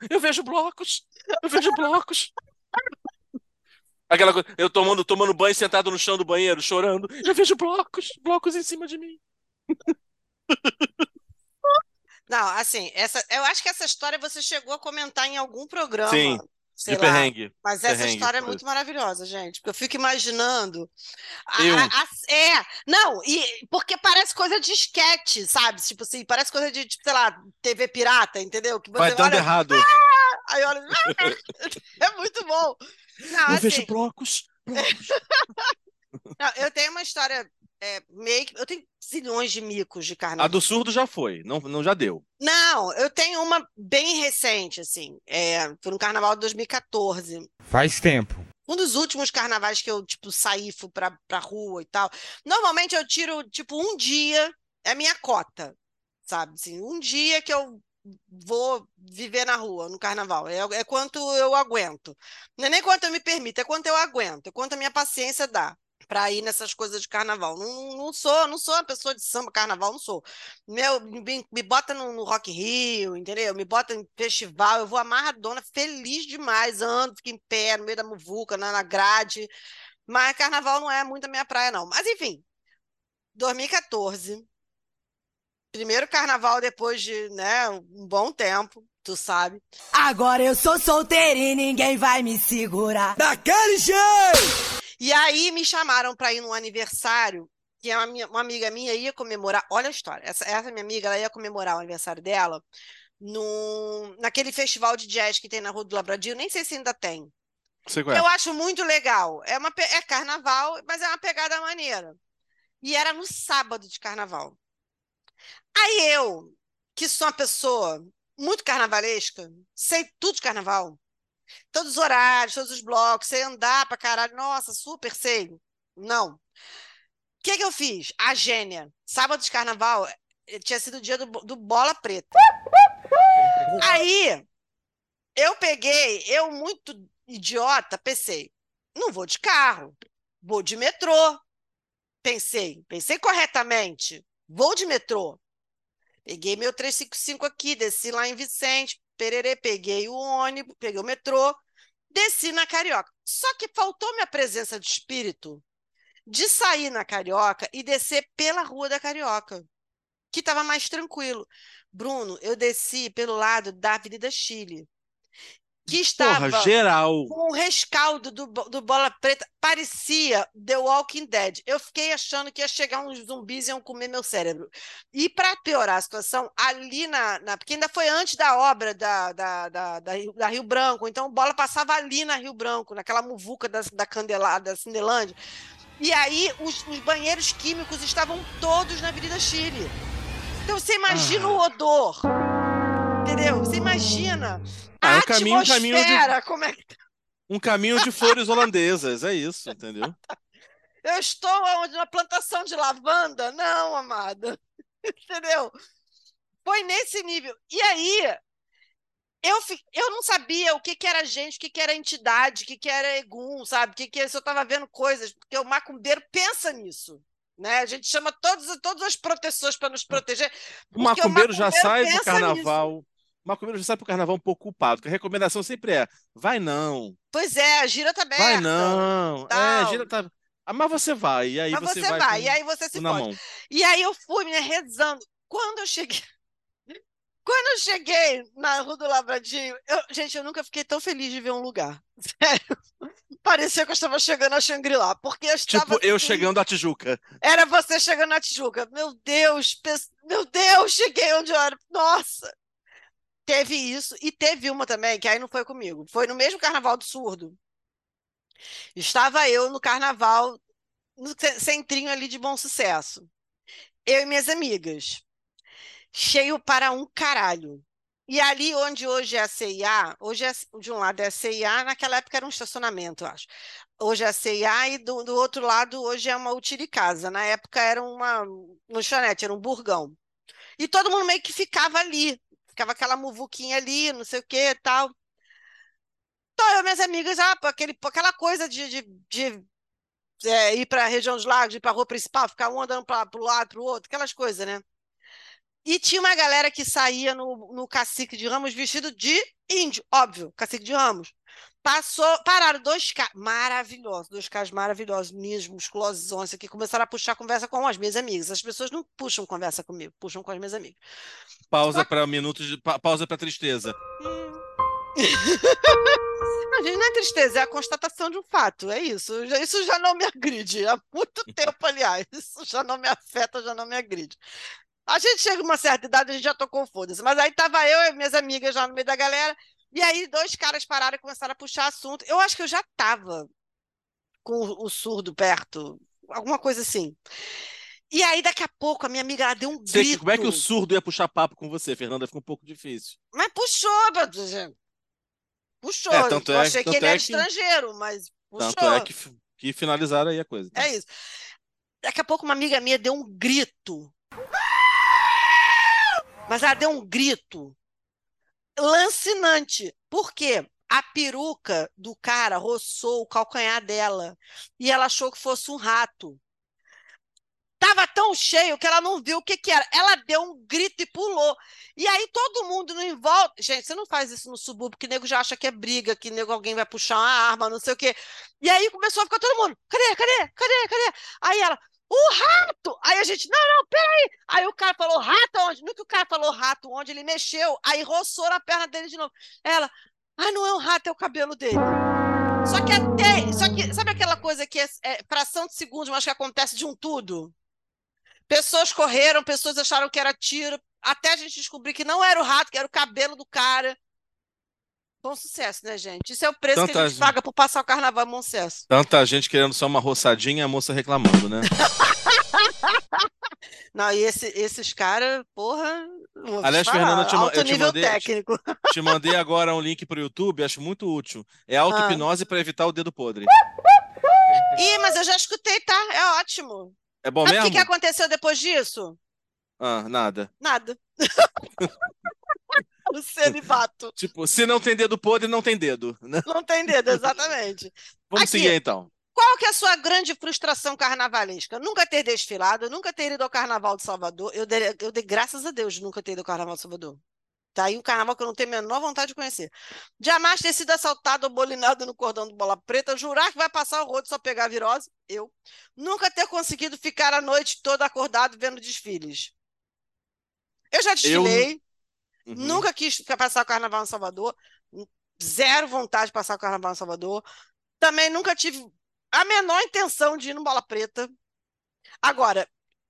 Eu vejo blocos, eu vejo blocos. Aquela coisa, eu tomando, tomando banho, sentado no chão do banheiro, chorando. Eu vejo blocos, blocos em cima de mim. Não, assim, essa, eu acho que essa história você chegou a comentar em algum programa. Sim, sei de lá. perrengue. Mas essa perrengue, história é foi. muito maravilhosa, gente, porque eu fico imaginando. a- Eu. a- a- é, não, e porque parece coisa de esquete, sabe? Tipo assim, parece coisa de, tipo, sei lá, TV pirata, entendeu? Que Vai dando olha, errado. aí olha, é muito bom. Não, Eu assim, vejo blocos, blocos. não, eu tenho uma história é, meio que. Eu tenho zilhões de micos de carnaval. A do surdo já foi, não, não já deu. Não, eu tenho uma bem recente, assim. É, foi no carnaval de 2014. Faz tempo. Um dos últimos carnavais que eu, tipo, saí, fui pra, pra rua e tal. Normalmente eu tiro, tipo, um dia, é a minha cota, sabe? Assim, um dia que eu vou viver na rua, no carnaval. É, é quanto eu aguento. Não é nem quanto eu me permito, é quanto eu aguento, é quanto a minha paciência dá para ir nessas coisas de carnaval. Não, não sou, não sou uma pessoa de samba, carnaval, não sou. Meu, me, me bota no, no Rock Rio, entendeu? Me bota em festival, eu vou amarradona, feliz demais, ando, fico em pé, no meio da muvuca, na, na grade. Mas carnaval não é muito a minha praia, não. Mas enfim, 2014. Primeiro carnaval depois de, né, um bom tempo, tu sabe. Agora eu sou solteira e ninguém vai me segurar. Daquele jeito! E aí me chamaram para ir num aniversário que é uma, minha- uma amiga minha ia comemorar. Olha a história. Essa, essa minha amiga, ela ia comemorar o aniversário dela num, naquele festival de jazz que tem na Rua do Labradinho. Nem sei se ainda tem. É. Eu acho muito legal. É uma é carnaval, mas é uma pegada maneira. E era no sábado de carnaval. Aí eu, que sou uma pessoa muito carnavalesca, sei tudo de carnaval. Todos os horários, todos os blocos, sei andar pra caralho. Nossa, super sei. Não. O que que eu fiz? A gênia. Sábado de carnaval eh, tinha sido o dia do, do bola preta. Aí eu peguei, eu muito idiota, pensei, não vou de carro, vou de metrô. Pensei, pensei corretamente, vou de metrô. Peguei meu 355 aqui, desci lá em Vicente, pererê, peguei o ônibus, peguei o metrô, Desci na Carioca. Só que faltou minha presença de espírito de sair na Carioca e descer pela Rua da Carioca, que estava mais tranquilo. Bruno, eu desci pelo lado da Avenida Chile, que estava Porra, geral. com o rescaldo do, do Bola Preta, parecia The Walking Dead. Eu fiquei achando que ia chegar uns zumbis e iam comer meu cérebro. E para piorar a situação, ali na, na- Porque ainda foi antes da obra da, da, da, da Rio, da Rio Branco, então Bola passava ali na Rio Branco, naquela muvuca da, da Candelada, da Cindelândia. E aí os, os banheiros químicos estavam todos na Avenida Chile. Então você imagina o odor. Entendeu? Você imagina. Ah, um caminho- um caminho de- como é que Um caminho de flores holandesas, é isso, entendeu? Eu estou onde? Na plantação de lavanda? Não, amada. Entendeu? Foi nesse nível. E aí, eu, fi- eu não sabia o que, que era gente, o que, que era entidade, o que, que era egum, sabe? O que, que é- se eu estava vendo coisas, porque o macumbeiro pensa nisso. Né? A gente chama todos, todas as proteções para nos proteger. O porque macumbeiro já sai do carnaval. O macumbeiro já sai pro carnaval um pouco culpado, porque a recomendação sempre é: vai não, Pois é, a gira tá aberta. vai não. É, tal. gira tá. Ah, mas você vai, e aí Mas você, você vai, vai, e aí você se com mão. E aí eu fui, né, rezando. Quando eu cheguei. Quando eu cheguei na Rua do Lavradinho, eu- gente, eu nunca fiquei tão feliz de ver um lugar. Sério. Parecia que eu estava chegando a Shangri-La, porque eu estava. Tipo, eu assim, chegando à Tijuca. Era você chegando na Tijuca. Meu Deus, meu Deus, cheguei onde eu era. Nossa! Teve isso, e teve uma também, que aí não foi comigo. Foi no mesmo Carnaval do Surdo. Estava eu no Carnaval, no ce- centrinho ali de Bom Sucesso. Eu e minhas amigas. Cheio para um caralho. E ali onde hoje é a CIA, hoje é, de um lado é a CIA, naquela época era um estacionamento, eu acho. Hoje é a CIA e do, do outro lado hoje é uma utilicasa. Na época era uma lanchonete, era um burgão. E todo mundo meio que ficava ali. Ficava aquela muvuquinha ali, não sei o que tal. Então, eu minhas amigas, ah, aquele, aquela coisa de, de, de, é, ir para a região dos lagos, ir para a rua principal, ficar um andando para o lado, para o outro, aquelas coisas, né? E tinha uma galera que saía no, no cacique de Ramos vestido de índio, óbvio, cacique de Ramos. Passou, pararam dois caras maravilhosos, dois caras maravilhosos, mesmo, musculosos, que começaram a puxar conversa com as minhas amigas. As pessoas não puxam conversa comigo, puxam com as minhas amigas. Pausa para minutos de. pa- pausa para tristeza. Não, gente, não é tristeza, é a constatação de um fato, é isso. Isso já não me agride, há muito tempo, aliás. Isso já não me afeta, já não me agride. A gente chega a uma certa idade, a gente já tocou foda-se. Mas aí tava eu e minhas amigas já no meio da galera, e aí dois caras pararam e começaram a puxar assunto. Eu acho que eu já tava com o, surdo perto, alguma coisa assim. E aí, daqui a pouco, a minha amiga ela deu um Sei que- grito. como é que o surdo ia puxar papo com você, Fernanda? Fica um pouco difícil. Mas puxou, meu. Puxou. É, tanto eu é- achei que tanto ele é era que- estrangeiro, mas puxou. Tanto é que, que finalizaram aí a coisa. É isso. Daqui a pouco uma amiga minha deu um grito. Mas ela deu um grito lancinante. Por quê? A peruca do cara roçou o calcanhar dela e ela achou que fosse um rato. Tava tão cheio que ela não viu o que que era. Ela deu um grito e pulou. E aí todo mundo no em volta. Gente, você não faz isso no subúrbio, que nego já acha que é briga, que nego alguém vai puxar uma arma, não sei o quê. E aí começou a ficar todo mundo: cadê, cadê, cadê, cadê? Aí ela, o rato! Aí a gente, não, não, peraí! Aí o cara falou, rato onde? No que o cara falou rato onde, ele mexeu, aí roçou na perna dele de novo. Ela, ah, não é um rato, é o cabelo dele. Só que até, só que, sabe aquela coisa que é, é fração de segundos, mas que acontece de um tudo? Pessoas correram, pessoas acharam que era tiro, até a gente descobrir que não era o rato, que era o cabelo do cara. Bom sucesso, né, gente? Isso é o preço que Tanta a gente gente. paga por passar o carnaval em bom sucesso. Tanta gente querendo só uma roçadinha e a moça reclamando, né? Não, e esse- esses caras, porra. te Aliás, falar, Fernanda, eu te alto eu te mandei- técnico. Te mandei agora um link pro YouTube, acho muito útil. É auto-hipnose para evitar o dedo podre. Ih, mas eu já escutei, tá? É ótimo. É bom Sabe o que, mesmo? que aconteceu depois disso? Ah, nada. Nada. o celibato. Tipo, se não tem dedo podre, não tem dedo, né? Não tem dedo, exatamente. Vamos Aqui. seguir então. Qual que é a sua grande frustração carnavalesca? Nunca ter desfilado, nunca ter ido ao Carnaval de Salvador. Eu dei, eu dei graças a Deus de nunca ter ido ao Carnaval de Salvador. Tá aí um carnaval que eu não tenho a menor vontade de conhecer. Jamais ter sido assaltado ou bolinado no cordão do Bola Preta, jurar que vai passar o rodo só pegar a virose, eu. Nunca ter conseguido ficar a noite toda acordado vendo desfiles. Eu já desfilei, Uhum. nunca quis passar o carnaval em Salvador, zero vontade de passar o carnaval em Salvador. Também nunca tive a menor intenção de ir no Bola Preta. Agora,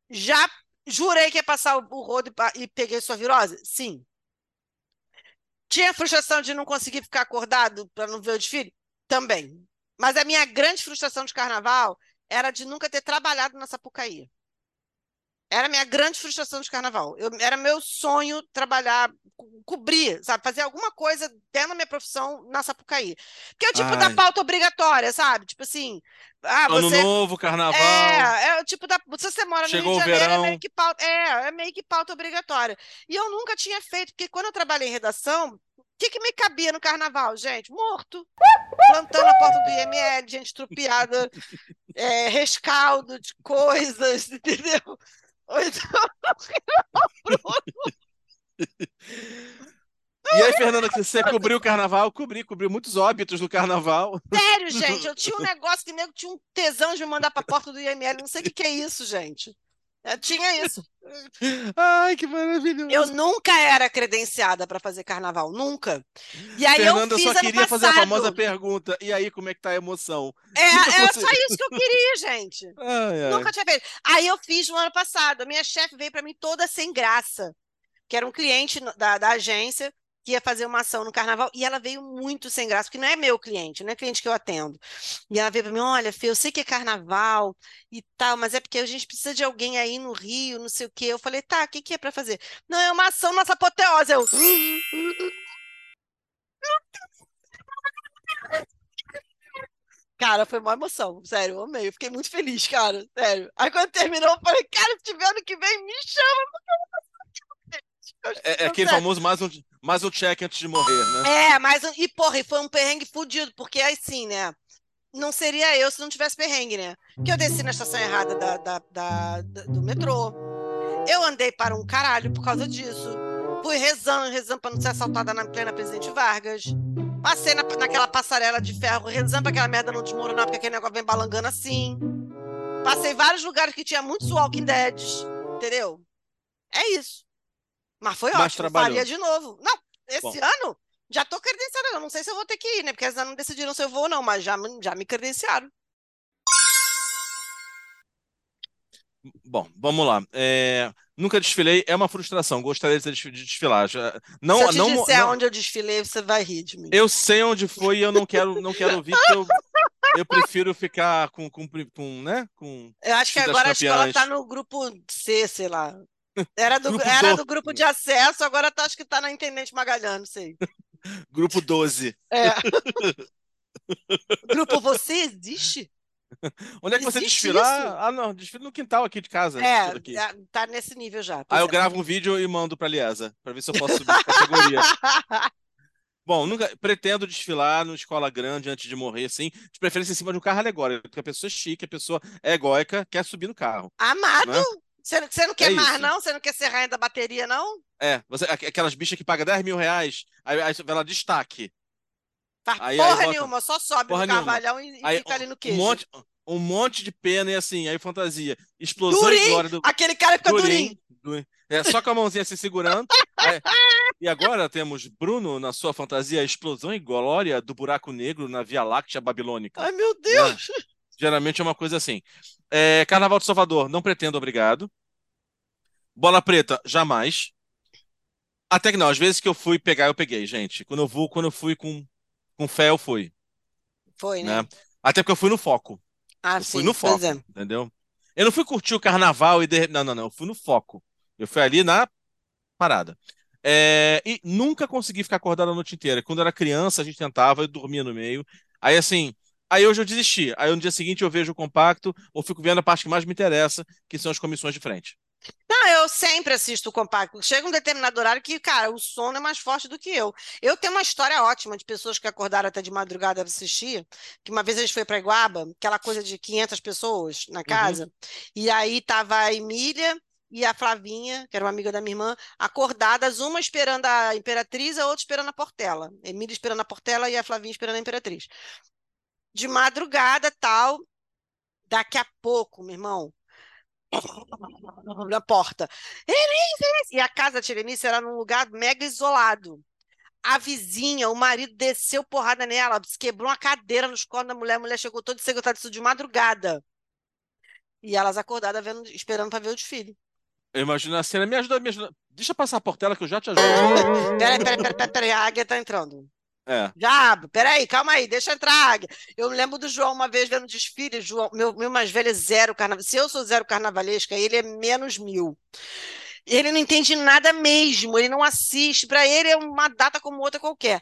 já jurei que ia passar o, rodo e, e peguei sua virose? Sim. Tinha frustração de não conseguir ficar acordado para não ver o desfile? Também. Mas a minha grande frustração de carnaval era de nunca ter trabalhado na Sapucaí. Era a minha grande frustração de carnaval. Eu, era meu sonho trabalhar, co- cobrir, sabe? Fazer alguma coisa dentro da minha profissão na Sapucaí. Porque é o tipo da Ai. pauta obrigatória, sabe? Tipo assim, ah, Ano você novo, carnaval. é, é o tipo da. Se você mora no Chegou Rio de Janeiro, é verão. meio que pauta, é, é meio que pauta obrigatória. E eu nunca tinha feito, porque quando eu trabalhei em redação, o que, que me cabia no carnaval, gente? Morto. Plantando a porta do IML, gente estrupiada, é, rescaldo de coisas, entendeu? Ou então, E aí, Fernanda, você cobriu o carnaval? Cobri, cobriu muitos óbitos no carnaval. sério, gente, eu tinha um negócio que nego tinha um tesão de me mandar pra porta do IML. Não sei o que, que é isso, gente. Eu tinha isso. Ai, que maravilhoso. Eu nunca era credenciada para fazer carnaval, nunca. E aí Fernanda, eu fiz só queria fazer a famosa pergunta. E aí, como é que tá a emoção? É, era Você- só isso que eu queria, gente. Ai, ai. Nunca tinha feito. Aí eu fiz no ano passado. A minha chefe veio para mim toda sem graça, que era um cliente da, da agência que ia fazer uma ação no carnaval, e ela veio muito sem graça, porque não é meu cliente, não é cliente que eu atendo. E ela veio para mim: olha, Fê, eu sei que é carnaval e tal, mas é porque a gente precisa de alguém aí no Rio, não sei o quê. Eu falei: tá, o que, que é para fazer? Não, é uma ação nossa apoteose. Eu. Cara, foi uma emoção, sério, eu amei, eu fiquei muito feliz, cara, sério. Aí quando terminou, eu falei, cara, se tiver ano que vem, me chama, porque eu não. É, é aquele Sério. famoso mais um, mais um check antes de morrer, né? É, mas, e porra, e foi um perrengue fudido, porque assim, né, não seria eu se não tivesse perrengue, né? Que eu desci na estação errada da, da- da- da- do metrô, eu andei para um caralho por causa disso, fui rezando, rezando para não ser assaltada na plena Presidente Vargas, passei na, naquela passarela de ferro, rezando para aquela merda não desmoronar, porque aquele negócio vem balangando assim, passei vários lugares que tinha muitos Walking Deads, entendeu? É isso. Mas foi Mas ótimo, trabalhou. faria de novo. Não, esse Bom. ano já tô credenciada, não sei se eu vou ter que ir, né? Porque eles ainda não decidiram se eu vou ou não, mas já, já me credenciaram. Bom, vamos lá. É, nunca desfilei, é uma frustração. Gostaria de desf- de desfilar. Já- não, se eu te não, disser não- onde eu desfilei, você vai rir de mim. Eu sei onde foi e eu não quero, não quero ouvir, porque eu, eu prefiro ficar com, com, com, né? Com Eu acho que agora a escola campeãs. tá no grupo C, sei lá. Era do, Grupo era do- do grupo de acesso, agora tá, acho que tá na Intendente Magalhães, não sei. grupo 12. É. grupo Você existe? Onde é que você desfilar? isso? Ah, não, desfilo no quintal aqui de casa. É, é, tá nesse nível já. Aí eu é. gravo um vídeo e mando pra Liesa, pra ver se eu posso subir de categoria. Bom, nunca pretendo desfilar numa escola grande antes de morrer, assim, de preferência em cima de um carro alegórico, porque a pessoa é chique, a pessoa é egóica, quer subir no carro. Amado? Né? Você, não- você não quer É mais, isso. não? Você não quer ser rainha da bateria, não? É, você, aqu- aquelas bichas que pagam 10 mil reais, aí, aí ela destaque. Faz Aí- aí porra bota- nenhuma, só sobe Porra no nenhuma. carvalhão e, e Aí fica ali no um queijo. monte, um monte de pena e assim, aí fantasia. Explosão Durinho! e glória do Aquele cara fica durinho. Durinho. Du- É, só com a mãozinha se segurando. Aí- e agora temos Bruno na sua fantasia Explosão e Glória do Buraco Negro na Via Láctea Babilônica. Ai, meu Deus! Geralmente é uma coisa assim. É, Carnaval de Salvador, não pretendo, obrigado. Bola Preta, jamais. Até que não, às vezes que eu fui pegar, eu peguei, gente. Quando eu vou, quando eu fui com, com fé, eu fui, Foi, né? né? Até porque eu fui no foco. Ah, Eu fui sim, no pois foco, é. entendeu? Eu não fui curtir o carnaval e de... não, não, não, eu fui no foco. Eu fui ali na parada. É, E nunca consegui ficar acordado a noite inteira. Quando eu era criança, a gente tentava, eu dormia no meio. Aí assim, aí hoje eu desisti. Aí no dia seguinte eu vejo o compacto ou fico vendo a parte que mais me interessa, que são as comissões de frente. Não, eu sempre assisto o compacto. Chega um determinado horário que, cara, o sono é mais forte do que eu. Eu tenho uma história ótima de pessoas que acordaram até de madrugada para assistir, que uma vez a gente foi para Iguaba, aquela coisa de 500 pessoas na casa, e aí tava a Emília e a Flavinha, que era uma amiga da minha irmã, acordadas, uma esperando a Imperatriz, a outra esperando a Portela. Emília esperando a Portela e a Flavinha esperando a Imperatriz. De madrugada, tal, daqui a pouco, meu irmão, na porta. E a casa da tia Elise era num lugar mega isolado. A vizinha, o marido desceu porrada nela, quebrou uma cadeira nos cornos da mulher, a mulher chegou toda secretária isso de madrugada. E elas acordadas vendo, esperando para ver o desfile. Eu imagino a cena. Me ajuda, me ajuda. Deixa eu passar a portela que eu já te ajudo. Peraí, peraí, peraí, peraí, peraí, a águia tá entrando. É. Já, peraí, calma aí, deixa entrar. Eu lembro do João uma vez vendo desfile, João, meu, meu mais velho é zero carnaval. Se eu sou zero carnavalesca, ele é menos mil. Ele não entende nada mesmo, ele não assiste. Para ele é uma data como outra qualquer.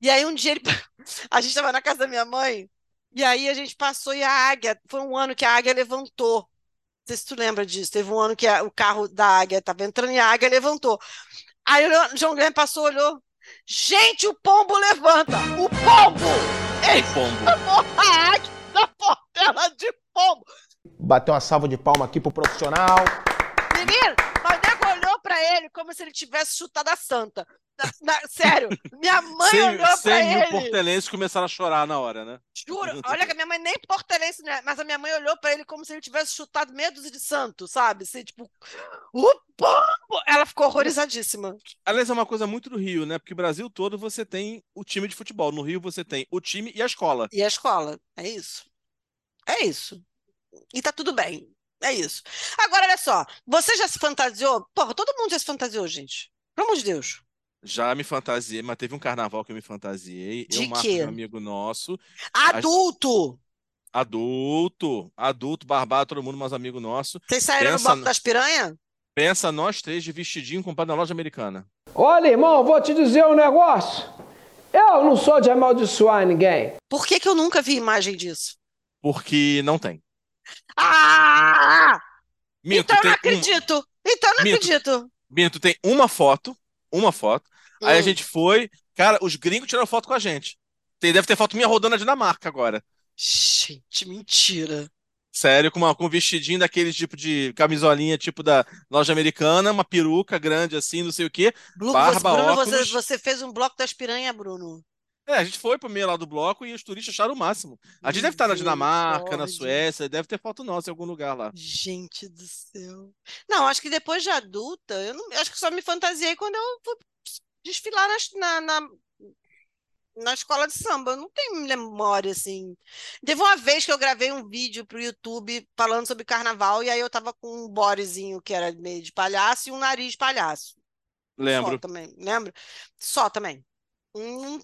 E aí um dia ele... a gente estava na casa da minha mãe, e aí a gente passou e a águia, foi um ano que a águia levantou. Não sei se tu lembra disso. Teve um ano que a, o carro da águia estava entrando e a águia levantou. Aí o João Guilherme passou, olhou. Gente, o pombo levanta! O pombo! Ele pombo. a águia da portela de pombo. Bateu uma salva de palma aqui pro profissional. Menino, mas nego olhou pra ele como se ele tivesse chutado a santa. Na- sério, minha mãe olhou pra 100 mil ele. portelenses começaram a chorar na hora, né? Juro, olha que a minha mãe nem portelense, né? Mas a minha mãe olhou pra ele como se ele tivesse chutado meia dúzia de santo, sabe? Assim, tipo, o pombo! Ela ficou horrorizadíssima. Aliás, é uma coisa muito do Rio, né? Porque o Brasil todo você tem o time de futebol. No Rio você tem o time e a escola. E a escola, é isso. É isso. E tá tudo bem. É isso. Agora, olha só, você já se fantasiou? Porra, todo mundo já se fantasiou, gente. Pelo amor de Deus. Já me fantasiei, mas teve um carnaval que eu me fantasiei. De eu, Marcos, quê? meu amigo nosso, Adulto! adulto, adulto, barbado, todo mundo, mas amigo nosso. Vocês saíram no Pensa bloco no- das piranhas? Pensa nós três de vestidinho comprado na loja americana. Olha, irmão, vou te dizer um negócio. Eu não sou de amaldiçoar ninguém. Por que, que eu nunca vi imagem disso? Porque não tem. Ah! Minto, então eu não tem um- acredito. Então eu não Mito. acredito. Minto, tem uma foto, uma foto. Aí a Hum. gente foi, cara, os gringos tiraram foto com a gente. Tem, deve ter foto minha rodando na Dinamarca agora. Gente, mentira. Sério, com, uma, com um vestidinho daquele tipo de camisolinha, tipo da loja americana, uma peruca grande assim, não sei o quê. Blu- Barba, você, Bruno, você, óculos. você fez um bloco das piranhas, Bruno. É, a gente foi pro meio lá do bloco e os turistas acharam o máximo. A gente deve estar na Dinamarca, na Misericórdia. Suécia, deve ter foto nossa em algum lugar lá. Gente do céu. Não, acho que depois de adulta, eu, não, acho que só me fantasiei quando eu desfilar nas- na, na, na escola de samba. Eu não tenho memória, assim. Teve uma vez que eu gravei um vídeo pro YouTube falando sobre carnaval, e aí eu tava com um bodezinho que era meio de palhaço e um nariz de palhaço. Só Lembro. também, lembra? Só também. Um,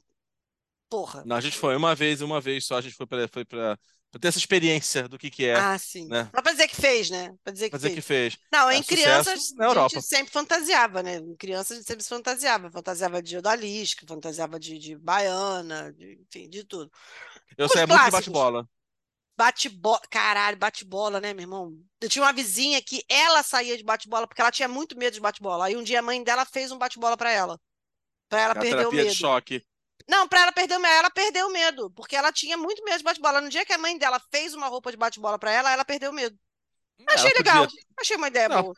porra. Não, a gente foi uma vez, uma vez só, a gente foi pra, foi pra, pra ter essa experiência do que que é, Ah, sim. né? Só pra dizer que fez, né? Pra dizer que Fazer fez. que fez. Não, É, em crianças a Europa. gente sempre fantasiava, né? Em criança a gente sempre se fantasiava. Fantasiava de odalisca, fantasiava de, de baiana, de, enfim, de tudo. Eu Os saía muito de bate-bola. Bate-bola, caralho, bate-bola, né, meu irmão? Eu tinha uma vizinha que ela saía de bate-bola porque ela tinha muito medo de bate-bola. Aí um dia a mãe dela fez um bate-bola pra ela. Pra ela A perder o terapia de medo. choque. Não, pra ela perder o medo. Ela perdeu o medo, porque ela tinha muito medo de bate-bola. No dia que a mãe dela fez uma roupa de bate-bola pra ela, ela perdeu o medo. Achei Ela legal. podia- Achei uma ideia Não. boa.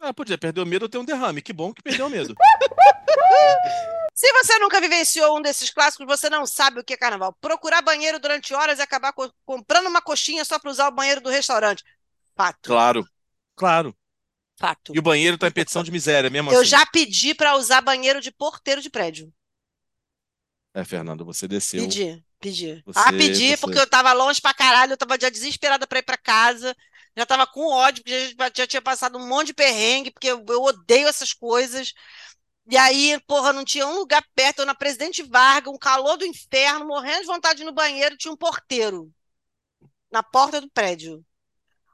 Ah, podia perder o medo ou ter um derrame. Que bom que perdeu o medo. Se você nunca vivenciou um desses clássicos, você não sabe o que é carnaval. Procurar banheiro durante horas e acabar co- comprando uma coxinha só para usar o banheiro do restaurante. Fato, Claro. Claro. fato. E o banheiro tá em petição de miséria mesmo Eu assim. já pedi para usar banheiro de porteiro de prédio. É, Fernando, você desceu. Pedi, pedi. Você- ah, pedi você- porque eu tava longe pra caralho, eu tava já desesperada pra ir pra casa. Já tava com ódio, porque já, já tinha passado um monte de perrengue, porque eu, eu odeio essas coisas. E aí, porra, não tinha um lugar perto, eu na Presidente Vargas, um calor do inferno, morrendo de vontade de ir no banheiro, tinha um porteiro na porta do prédio.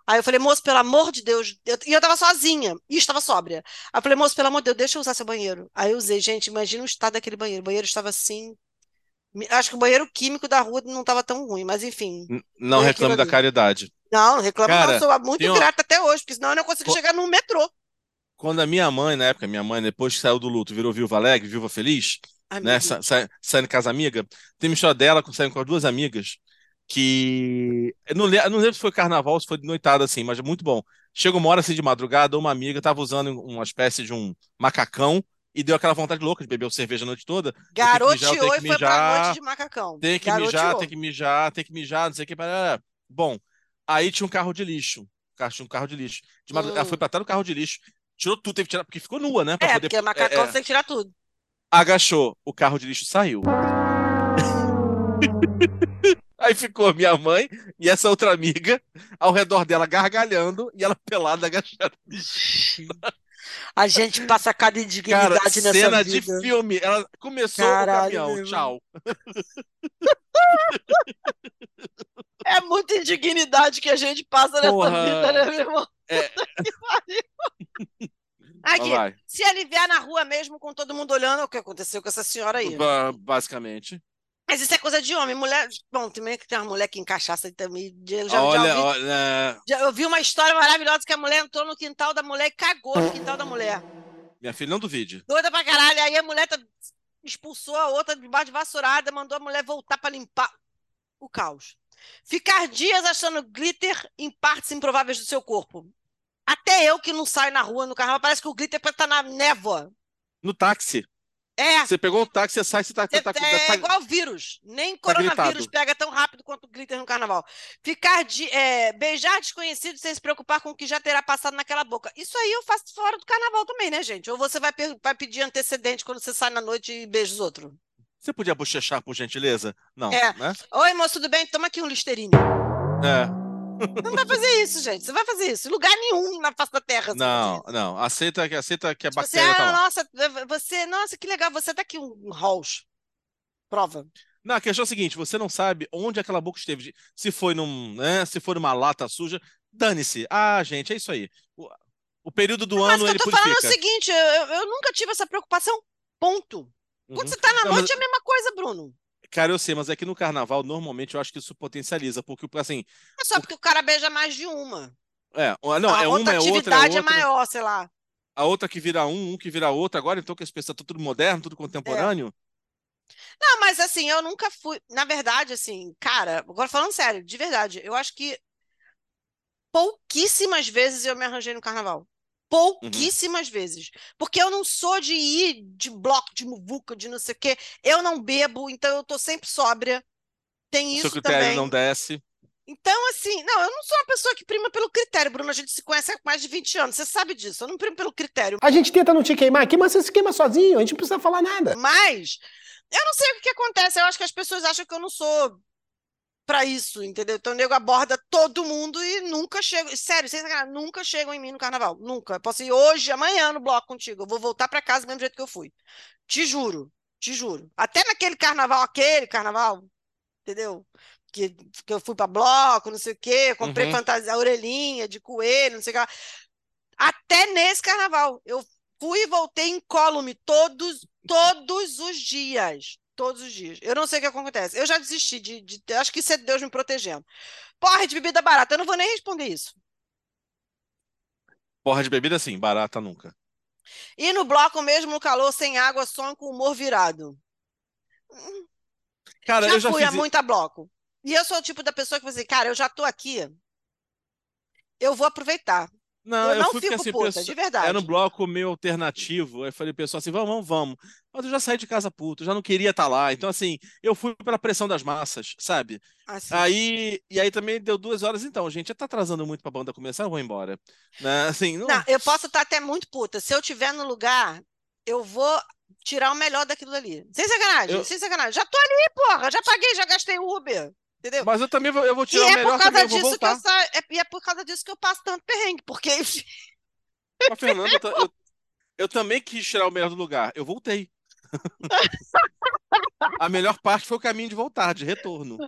Aí eu falei, moço, pelo amor de Deus, eu- e eu tava sozinha, e estava sóbria. Aí eu falei, moço, pelo amor de Deus, deixa eu usar seu banheiro. Aí eu usei, gente, imagina o estado daquele banheiro. O banheiro estava assim. Acho que o banheiro químico da rua não estava tão ruim, mas enfim. N- Não aquilo da caridade. Não, reclamo, Cara, não, sou muito grata até hoje, porque senão eu não consigo Pô- chegar no metrô. Quando a minha mãe, na época, minha mãe, depois que saiu do luto, virou viúva alegre, viúva feliz, meu né? Sa- sa- Saindo com as amigas. Tem uma história dela com- saindo com as duas amigas. que. Eu não, eu não lembro se foi carnaval se foi de noitada assim, mas é muito bom. Chega uma hora assim de madrugada, uma amiga tava usando uma espécie de um macacão e deu aquela vontade louca de beber cerveja a noite toda. Mijar, Garoteou e foi pra mijar. noite de macacão. Tem que mijar, Garoteou. tem que mijar, tem que mijar, não sei o que. Bom, aí tinha um carro de lixo. Tinha um carro de lixo. De madrugada, Ela Hum. foi pra trás do carro de lixo. Tirou tudo, teve que tirar, porque ficou nua, né? Pra É, poder, porque macacão é, é. você tem que tirar tudo. agachou, o carro de lixo saiu. Aí ficou minha mãe e essa outra amiga ao redor dela gargalhando e ela pelada agachada. A gente passa cada Cara, indignidade nessa cena vida. de filme. Ela começou Caralho, o caminhão. meu Tchau. É muita indignidade que a gente passa nessa Porra. vida, né, meu irmão? É. Aqui, Vai. se aliviar na rua mesmo com todo mundo olhando, é o que aconteceu com essa senhora aí. Ba- Basicamente. Mas isso é coisa de homem. Mulher. Bom, também que tem uma mulher que aí também. Eu já, já olha, ouvi, olha. já- eu vi uma história maravilhosa que a mulher entrou no quintal da mulher e cagou no quintal da mulher. Minha filha, não duvide. Doida pra caralho. Aí a mulher tá- expulsou a outra debaixo de vassourada, mandou a mulher voltar pra limpar o caos. Ficar dias achando glitter em partes improváveis do seu corpo. Até eu que não saio na rua no carnaval, parece que o glitter tá na névoa. No táxi. É, Você pegou um táxi, você sai, você tá. Cê- tá, tá- é tá- igual vírus. Nem tá coronavírus gritado. pega tão rápido quanto o glitter no carnaval. Ficar de, é, beijar desconhecido sem se preocupar com o que já terá passado naquela boca. Isso aí eu faço fora do carnaval também, né, gente? Ou você vai, vai pedir antecedente quando você sai na noite e beija os outros. Você podia bochechar, por gentileza? Não. É. Né? Oi, moço, tudo bem? Toma aqui um Listerine. É. Não vai fazer isso, gente. Você vai fazer isso. Em lugar nenhum na face da terra. você Não, não. Aceita, que- aceita que a isso. Você, bactéria tá ah, lá. nossa, você, nossa, que legal. Você tá aqui um Halls. Prova. Não, a questão é a seguinte: você não sabe onde aquela boca esteve. Se foi num, né? Se foi numa lata suja, dane-se. Ah, gente, é isso aí. O, o período do Mas ano o que eu ele tô falando é o seguinte, eu, eu- eu nunca tive essa preocupação. Ponto. Quando Uhum. você tá na Não, noite mas- é a mesma coisa, Bruno. Cara, eu sei, mas é que no carnaval, normalmente, eu acho que isso potencializa, porque, assim, É só porque o cara beija mais de uma. é, não, a é uma, é outra, é rotatividade é outra, maior, sei lá. a outra que vira um, um que vira outra, agora, então que as pessoas tá tudo moderno, tudo contemporâneo. Não, mas assim, eu nunca fui. Na verdade, assim, cara, agora falando sério, de verdade, eu acho que pouquíssimas vezes eu me arranjei no carnaval. Pouquíssimas vezes. Porque eu não sou de ir de bloco, de muvuca, de não sei o quê. Eu não bebo, então eu tô sempre sóbria. Tem Seu isso critério também. não desce. Então, assim, não, eu não sou uma pessoa que prima pelo critério, Bruno. A gente se conhece há mais de 20 anos. Você sabe disso. Eu não primo pelo critério. A gente tenta não te queimar aqui, mas você se queima sozinho, a gente não precisa falar nada. Mas eu não sei o que, que acontece. Eu acho que as pessoas acham que eu não sou pra isso, entendeu? Então o nego aborda todo mundo e nunca chega. Sério, sem sacanagem, nunca chegam em mim no carnaval. Nunca. Eu posso ir hoje, amanhã no bloco contigo. Eu vou voltar pra casa do mesmo jeito que eu fui. Te juro, te juro. Até naquele carnaval, aquele carnaval, entendeu? Que, que eu fui pra bloco, não sei o quê, comprei Uhum. fantasia, orelhinha de coelho, não sei o que lá. Até nesse carnaval. Eu fui e voltei incólume todos, todos os dias. Todos os dias. Eu não sei o que acontece. Eu já desisti de, de- Acho que isso é Deus me protegendo. Porra de bebida barata. Eu não vou nem responder isso. Porra de bebida, sim, barata nunca. E no bloco mesmo, no calor, sem água, som com o humor virado. Cara, já eu já fui a fiz. muita bloco. E eu sou o tipo da pessoa que vai dizer, cara, eu já tô aqui. Eu vou aproveitar. Não, eu eu não fui fico porque assim, puta, de verdade. Era um bloco meio alternativo. Aí eu falei, pessoal, assim, vamos, vamos, vamos. Mas eu já saí de casa puto, já não queria estar lá. Então, assim, eu fui pela pressão das massas, sabe? Assim. Aí, e aí também deu duas horas, então, gente, já tá atrasando muito pra banda começar, eu vou embora. Né? Assim, não, Não, eu posso estar até muito puta. Se eu tiver no lugar, eu vou tirar o melhor daquilo ali. Sem sacanagem, Eu- sem sacanagem. Já tô ali, porra. Já paguei, já gastei Uber. Entendeu? Mas eu também vou, eu vou E tirar o é melhor por causa também, eu vou disso que eu saio, é, e é por causa disso que eu passo tanto perrengue, porque Mas, Fernanda, eu, eu- eu também quis tirar o melhor do lugar. Eu voltei. A melhor parte foi o caminho de voltar, de retorno.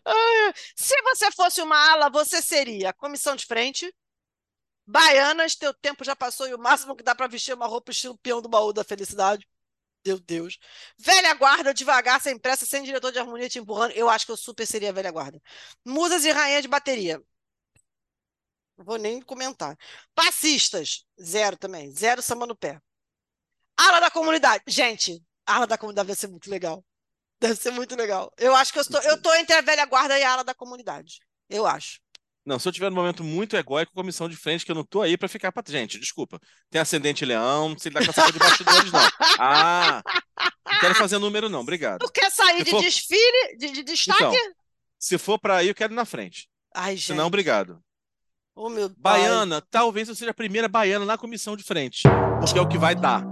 se você fosse uma ala, você seria comissão de frente, baianas, teu tempo já passou e o máximo que dá pra vestir é uma roupa estilo peão do baú da felicidade. Meu Deus. Velha guarda, devagar, sem pressa, sem diretor de harmonia te empurrando. Eu acho que eu super seria velha guarda. Musas e rainha de bateria. Não vou nem comentar. Passistas, zero também. Zero samba no pé. Ala da comunidade. Gente, ala da comunidade vai ser muito legal. Deve ser muito legal. Eu acho que eu estou, eu tô entre a velha guarda e a ala da comunidade. Eu acho. Não, se eu tiver num momento muito egóico, comissão de frente, que eu não tô aí pra ficar pra. Gente, desculpa. Tem ascendente leão, não sei com essa coisa de bastidores, não. Ah! Não quero fazer número, não. Obrigado. Tu quer sair Se de for- desfile, de, de destaque? Então, se for pra aí, eu quero ir na frente. Ai, gente. Se não, obrigado. Oh, meu pai. Baiana, talvez eu seja a primeira baiana na comissão de frente. Porque é o que vai dar.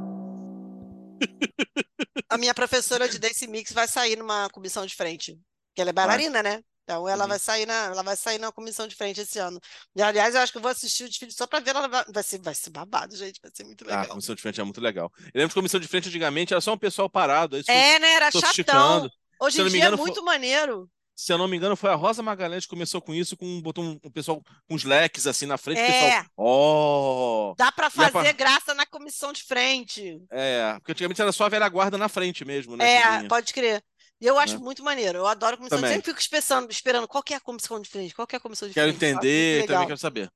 A minha professora de Dance Mix vai sair numa comissão de frente. Porque ela é bailarina, né? Então ela Uhum. vai sair na, ela vai sair na comissão de frente esse ano. E, aliás, eu acho que eu vou assistir o desfile só pra ver ela. Vai, vai ser, vai ser babado, gente. Vai ser muito Ah, a legal. comissão de frente é muito legal. Eu lembro que a comissão de frente anticamente era só um pessoal parado. Foi É, né? Era chatão. Hoje em dia é engano, foi- muito maneiro. Se eu não me engano, foi a Rosa Magalhães que começou com isso, com botou um, um pessoal com os leques assim na frente. É. pessoal, ó. Dá pra E a fazer pa- graça na comissão de frente. É, porque antigamente era só a velha guarda na frente mesmo, né? É, pode crer. E eu acho Né? muito maneiro. Eu adoro comissão Também. frente. Fico esperando, esperando. Qual que é a comissão de frente? Qual que é a comissão de Quero entender, também legal. quero saber.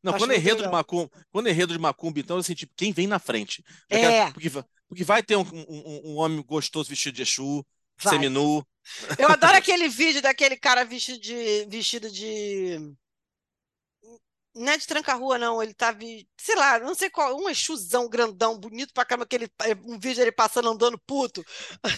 Não, Acho quando é enredo de macumba, quando é enredo de macumba, então assim, tipo, quem vem na frente? Eu É. quero- porque, porque vai ter um, um- um homem gostoso vestido de Exu, Vai. seminu. Eu adoro aquele vídeo daquele cara vestido de. vestido de. Não é de tranca-rua, não. Ele tá. vi- Sei lá, não sei qual. Um exuzão grandão, bonito pra caramba. Aquele, um vídeo dele passando andando puto.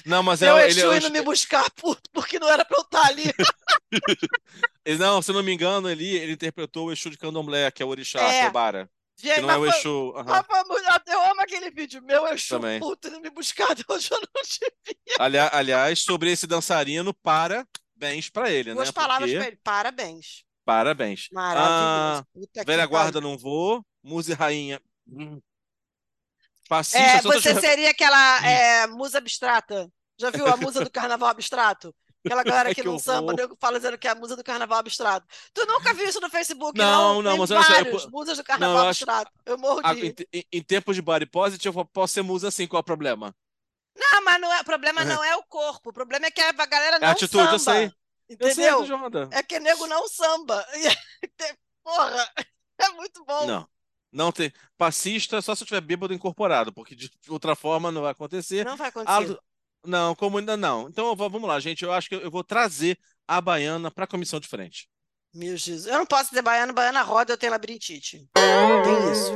Não, mas é, Meu ele, Exu é o indo Exu- me buscar puto, porque não era pra eu estar ali. ele- não, se eu não me engano, ele, ele interpretou o Exu de Candomblé, que é o Orixá, É. que é o Bara. Gente, não é o Exu. muito- Eu amo aquele vídeo. Meu Exu Também. puto indo me buscar eu não tive. Ali- aliás, sobre esse dançarino, parabéns pra ele, Duas né? palavras Porque- pra ele. Parabéns. Parabéns. Maravilhoso. Ah, velha guarda não vou, musa e rainha. hum. É, eu você seria aquela é, musa abstrata. Já viu a musa do carnaval abstrato? Aquela galera É que que não samba, nego fala dizendo que é a musa do carnaval abstrato. Tu nunca viu isso no Facebook, Não, não? não, Tem mas eu vários po- musas do Não, carnaval eu acho- abstrato. Eu morro de em, em- em tempos de body positive, eu posso ser musa assim, qual é o problema? Não, mas não é, o problema não é o corpo. O problema é que a galera É não a atitude, eu samba. Eu sei, Entendeu? É que nego não samba. Porra, é muito bom. Não. Não tem. Passista só se eu tiver bêbado incorporado, porque de outra forma não vai acontecer. Não vai acontecer. não, como ainda não. Então vou- vamos lá, gente. Eu acho que eu vou trazer a baiana para a comissão de frente. Meu Jesus. Eu não posso dizer baiano, baiana roda, eu tenho labirintite. Tem isso.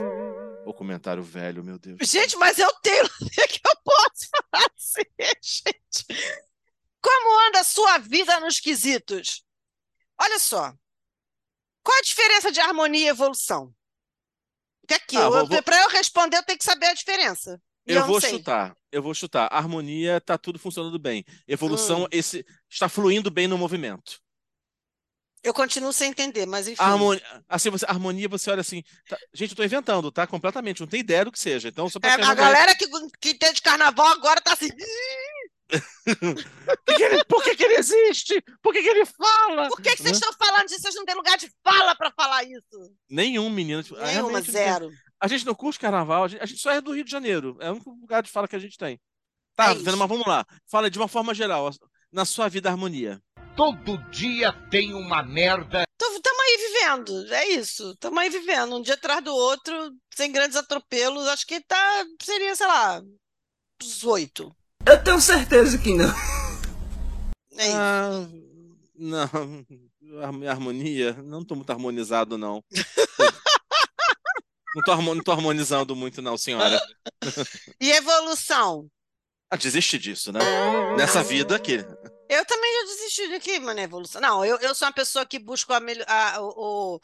O comentário velho, meu Deus. Gente, mas eu tenho. O que eu posso fazer, gente? Como anda a sua vida nos quesitos? Olha só. Qual a diferença de harmonia e evolução? Porque aqui, Ah, vou- eu, para eu responder, eu tenho que saber a diferença. Eu não vou sei. chutar, eu vou chutar. Harmonia tá tudo funcionando bem. Evolução, Hum. esse está fluindo bem no movimento. Eu continuo sem entender, mas enfim. Harmonia, assim, você, harmonia, você olha assim. tá- gente, eu tô inventando, tá? Completamente, não tem ideia do que seja. Então, só É, pra a Fernanda- galera que, que entende carnaval agora tá assim. Por que, que ele, por que, que ele existe? Por que, que ele fala? Por que, que vocês estão falando disso? Vocês não têm lugar de fala pra falar isso. Nenhum menino. tipo, Nenhuma, não tem. zero. A gente não curte carnaval, a gente, a gente só é do Rio de Janeiro. É o único lugar de fala que a gente tem. Tá, É isso. mas vamos lá. Fala de uma forma geral. Na sua vida, harmonia. Todo dia tem uma merda. Estamos aí vivendo, é isso. Estamos aí vivendo, um dia atrás do outro, sem grandes atropelos. Acho que tá, seria, sei lá, uns oito. Eu tenho certeza que não. É isso. Ah, não. Har- Harmonia? Não tô muito harmonizado, não. não, tô, não tô harmonizando muito, não, senhora. E evolução? Ah, desiste disso, né? Nessa vida aqui. Eu também já desisti daqui, mano, evolução. Não, eu, eu sou uma pessoa que busca a a- o, o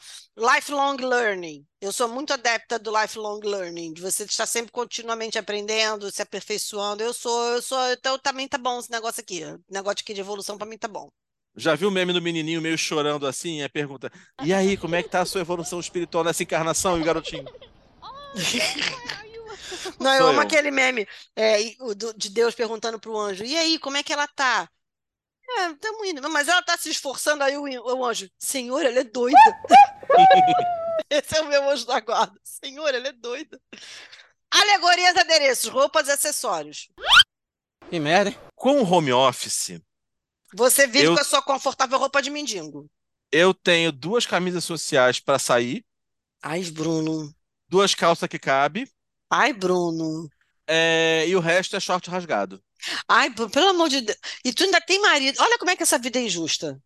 lifelong learning. Eu sou muito adepta do lifelong learning, de você estar sempre continuamente aprendendo, se aperfeiçoando. Eu sou, eu sou, então também tá bom esse negócio aqui. O negócio aqui de evolução pra mim tá bom. Já viu o meme do menininho meio chorando assim? É pergunta: E aí, como é que tá a sua evolução espiritual nessa encarnação, e o garotinho? Não, eu Sou amo eu. aquele meme é, de Deus perguntando pro anjo: E aí, como é que ela tá? É, estamos indo. Mas ela tá se esforçando aí, o, o anjo. Senhor, ela é doida. Esse é o meu anjo da guarda. Senhor, ela é doida. Alegorias, adereços, roupas e acessórios. Que merda, hein? Com o home office, Você vive Eu- com a sua confortável roupa de mendigo. eu tenho duas camisas sociais para sair, Ai, Bruno. duas calças que cabe, Ai, Bruno. É, e o resto é short rasgado. Ai, pelo amor de Deus. E tu ainda tem marido. Olha como é que essa vida é injusta.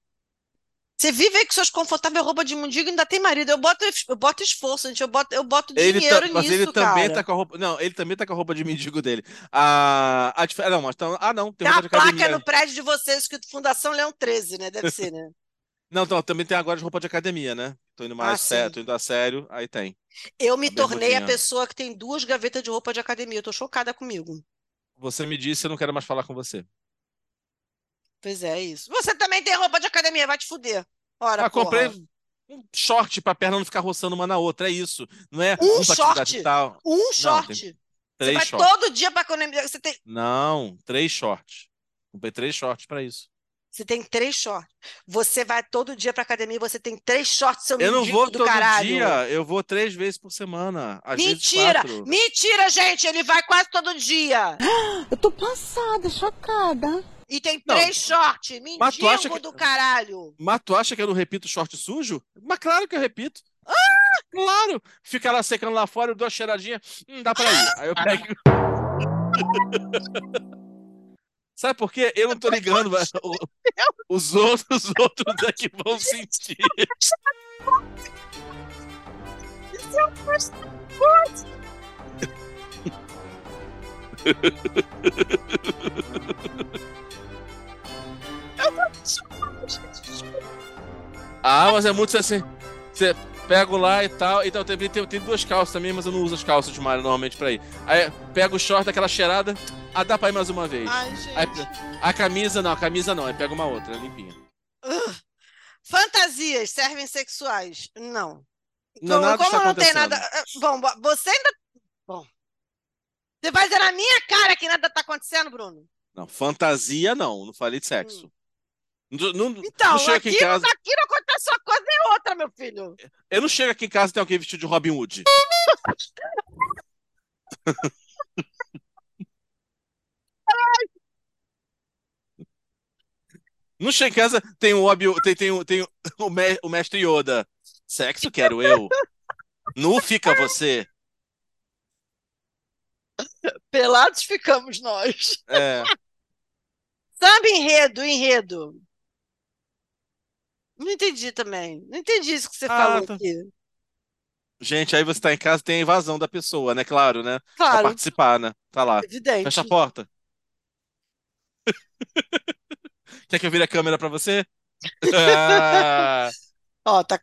Você vive aí com suas confortáveis roupas de mendigo e ainda tem marido. Eu boto, eu boto esforço, gente. Eu boto, eu boto Ele dinheiro tá- mas nisso, ele também cara. tá com a roupa. Não, ele também tá com a roupa de mendigo dele. A, a dif- Não, mas tá... Ah, não, tem Tem uma de academia. placa no prédio de vocês escrito Fundação Leão 13, né? Deve ser, né? Não, então, também tem agora de roupa de academia, né? Tô indo mais Ah, sério, tô indo a sério, aí tem. Eu me A tornei a bermudinha. pessoa que tem duas gavetas de roupa de academia. Eu tô chocada comigo. Você me disse, eu não quero mais falar com você. Pois é, isso. Você também tem roupa de academia, vai te fuder. Ora, Ah, comprei um short pra perna não ficar roçando uma na outra, é isso. Não é Um short? tal. Um Não, short. tem Você três vai shorts. todo dia pra academia. Você tem, Não, três shorts. Comprei três shorts pra isso. Você tem três shorts. Você vai todo dia pra academia e você tem três shorts, seu Eu não vou do todo caralho. dia, eu vou três vezes por semana. Às vezes Mentira! quatro. Mentira, gente! Ele vai quase todo dia. Eu tô passada, chocada. E tem Não, três shorts. Mendigo que- do caralho. Mas tu acha que eu não repito short sujo? Mas claro que eu repito. Ah! Claro! Fica lá secando lá fora, eu dou a cheiradinha. Hum, dá pra ir. Aí eu pego. Sabe por quê? Eu não tô ligando. mas Os outros, os outros é que vão sentir. Isso é um Ah, mas é muito assim. Você pega lá e tal. Então tem, tem, tem duas calças também, mas eu não uso as calças de malha normalmente pra ir. Aí pega o short, aquela cheirada. Ah, dá pra ir mais uma vez. Ai, gente. Aí, a camisa não, a camisa não. Aí pega uma outra, limpinha. Ugh. Fantasias servem sexuais? Não. Não, Como, nada como está não tem nada. eh, Bom, bo- você ainda. Bom. Você vai dizer na minha cara que nada tá acontecendo, Bruno? Não, fantasia não, não falei de sexo. Não, não-. Então, não aqui, aqui casa. aqui não acontece uma coisa nem outra, meu filho. Eu não chego aqui em casa e tem alguém vestido de Robin Hood. Não chego em casa, tem o Obi, tem, tem, o- tem o, o mestre Yoda. Sexo quero eu. Nu fica você. Pelados ficamos nós. É. Samba enredo, enredo. Não entendi também. Não entendi isso que você Ah, falou tá. aqui. Gente, aí você tá em casa tem a invasão da pessoa, né? Claro, né? Pra Claro, participar, né? Tá lá. evidente. Fecha a porta. Quer que eu vire a câmera pra você? Ah, Ó, tá.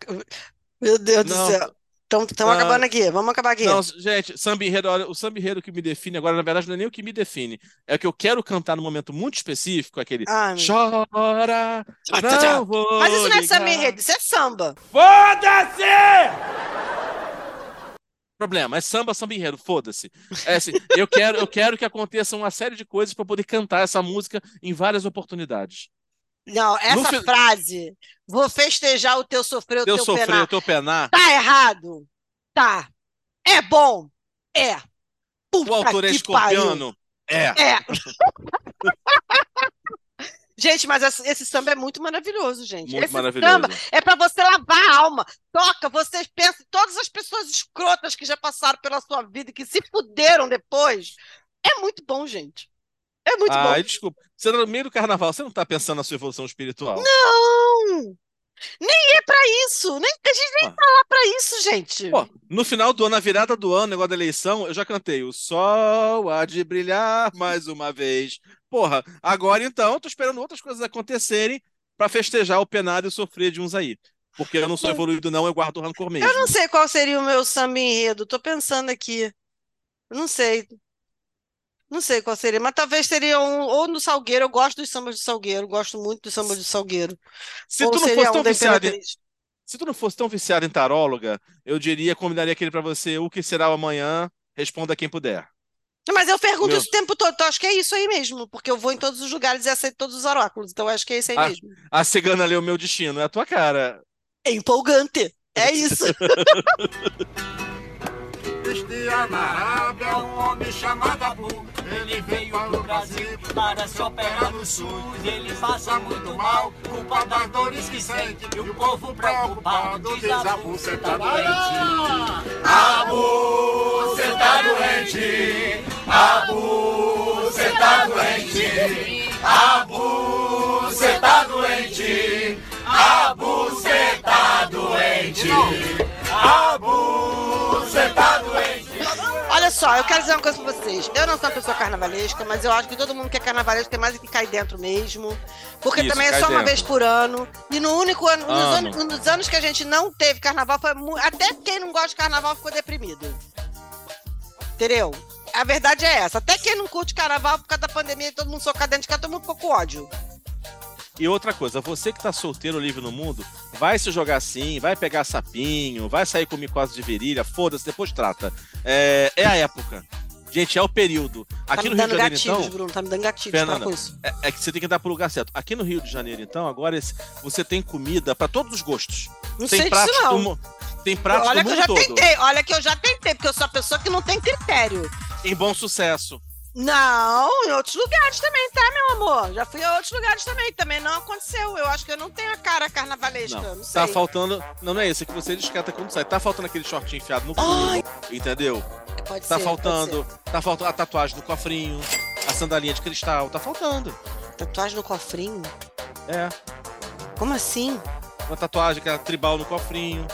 Meu Deus do Não. céu. Estamos Não. acabando aqui. Vamos acabar aqui. Não, gente, samba enredo, olha, o samba enredo que me define agora, na verdade, não é nem o que me define. É o que eu quero cantar num momento muito específico, aquele Ah, chora, Tchau, tchau, tchau. não vou Mas isso não é samba enredo, isso é samba. Foda-se! Problema, é samba, samba enredo, foda-se. É assim, eu quero, eu quero que aconteça uma série de coisas para poder cantar essa música em várias oportunidades. Não, essa frase, vou festejar o teu sofrer, o Eu teu sofrer, penar. eu teu penar. Tá errado? Tá. É bom? É. Puta O autor é pariu. escorpiano? É. É. Gente, mas esse, samba é muito maravilhoso, gente. Muito esse maravilhoso. samba é pra você lavar a alma. Toca, você pensa todas as pessoas escrotas que já passaram pela sua vida e que se fuderam depois. É muito bom, gente. É muito Ai, bom. desculpa. Você tá no meio do carnaval, você não tá pensando na sua evolução espiritual? Não! Nem é pra isso. Nem, a gente nem Ué. tá lá pra isso, gente. Pô, no final do ano, na virada do ano, negócio da eleição, eu já cantei O sol há de brilhar mais uma vez. Porra, agora então, eu tô esperando outras coisas acontecerem pra festejar o penado e sofrer de uns aí. Porque eu não sou evoluído, não, eu guardo o rancor mesmo. Eu não sei qual seria o meu samba enredo. Tô pensando aqui. Não sei. Não sei qual seria, mas talvez seria um. Ou no Salgueiro, eu gosto dos sambas do Salgueiro, gosto muito dos sambas do Salgueiro. Se Ou tu não fosse um tão viciado em, se tu não fosse tão viciado em taróloga, eu diria, combinaria aquele pra você, o que será o amanhã, responda quem puder. Mas eu pergunto Meu- isso o tempo todo, então acho que é isso aí mesmo, porque eu vou em todos os lugares e aceito todos os oráculos, então acho que é isso aí Ah. mesmo. A cigana leu meu destino, é a tua cara. É empolgante. É isso. Cristiana Arábia, um homem chamado Abu. Ele veio pro Brasil para se operar no SUS. Ele passa muito mal, culpa das dores que sente. E o povo preocupado diz Abu, você tá doente. Abu, você tá doente. Abu, você tá doente. Abu, você tá doente. Abu, você tá doente. Abu, você tá doente. Olha só, eu quero dizer uma coisa pra vocês. Eu não sou uma pessoa carnavalesca, mas eu acho que todo mundo que é carnavalesco tem mais é que cair dentro mesmo. Porque Isso, também é cai só uma dentro. vez por ano. E no único ano, nos, Ano. anos, nos anos que a gente não teve carnaval, foi mu- até quem não gosta de carnaval ficou deprimido. Entendeu? A verdade é essa. Até quem não curte carnaval por causa da pandemia, todo mundo socar dentro de casa, todo mundo ficou com ódio. E outra coisa, você que tá solteiro livre no mundo, vai se jogar assim, vai pegar sapinho, vai sair com micose de virilha, foda-se, depois trata. É, é a época. Gente, é o período. Aqui tá no Rio de Janeiro, gatilhos, então. Bruno. Tá me dando gatilhos. Para Fernanda, com isso. é, é que você tem que dar pro lugar certo. Aqui no Rio de Janeiro, então, agora esse- você tem comida pra todos os gostos. Não tem sei pratos disso, não. do Tem pratos Olha do que eu mundo já todo. tentei. Olha que eu já tentei, porque eu sou a pessoa que não tem critério. Em bom sucesso. Não, em outros lugares também, tá, meu amor? Já fui a outros lugares também, também não aconteceu. Eu acho que eu não tenho a cara carnavalesca, não, Não, sei. tá faltando. Não, não é esse, é que você descata quando sai. Tá faltando aquele shortinho enfiado no cu. Entendeu? Pode Tá ser, faltando. pode Tá faltando a tatuagem do cofrinho, a sandalinha de cristal. Tá faltando. Tatuagem no cofrinho? É. Como assim? Uma tatuagem que é tribal no cofrinho.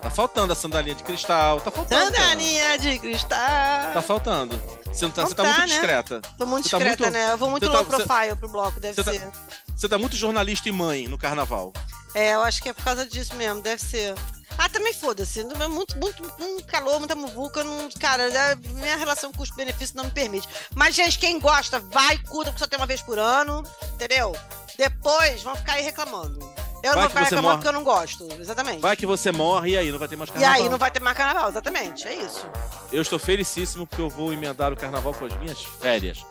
Tá faltando a sandalinha de cristal. Tá faltando. cara. Sandalinha de cristal. Tá faltando. Você, não tá, Não você tá, tá, muito né? discreta. Tô muito Você tá discreta, muito- né? Eu vou muito você tá- low você- profile pro bloco, deve você tá- ser. Você tá muito jornalista e mãe no carnaval. É, eu acho que é por causa disso mesmo, deve ser. Ah, também foda-se. é Muito, muito, muito calor, muita muvuca. Não, cara, é- minha relação custo-benefício não me permite. Mas, gente, quem gosta, vai, curta, porque só tem uma vez por ano, entendeu? Depois vão ficar aí reclamando. Eu não Vai vou ficar você reclamando morre. porque eu não gosto, exatamente. Vai que você morre e aí não vai ter mais E carnaval. aí não vai ter mais carnaval, exatamente, é isso. Eu estou felicíssimo porque eu vou emendar o carnaval com as minhas férias.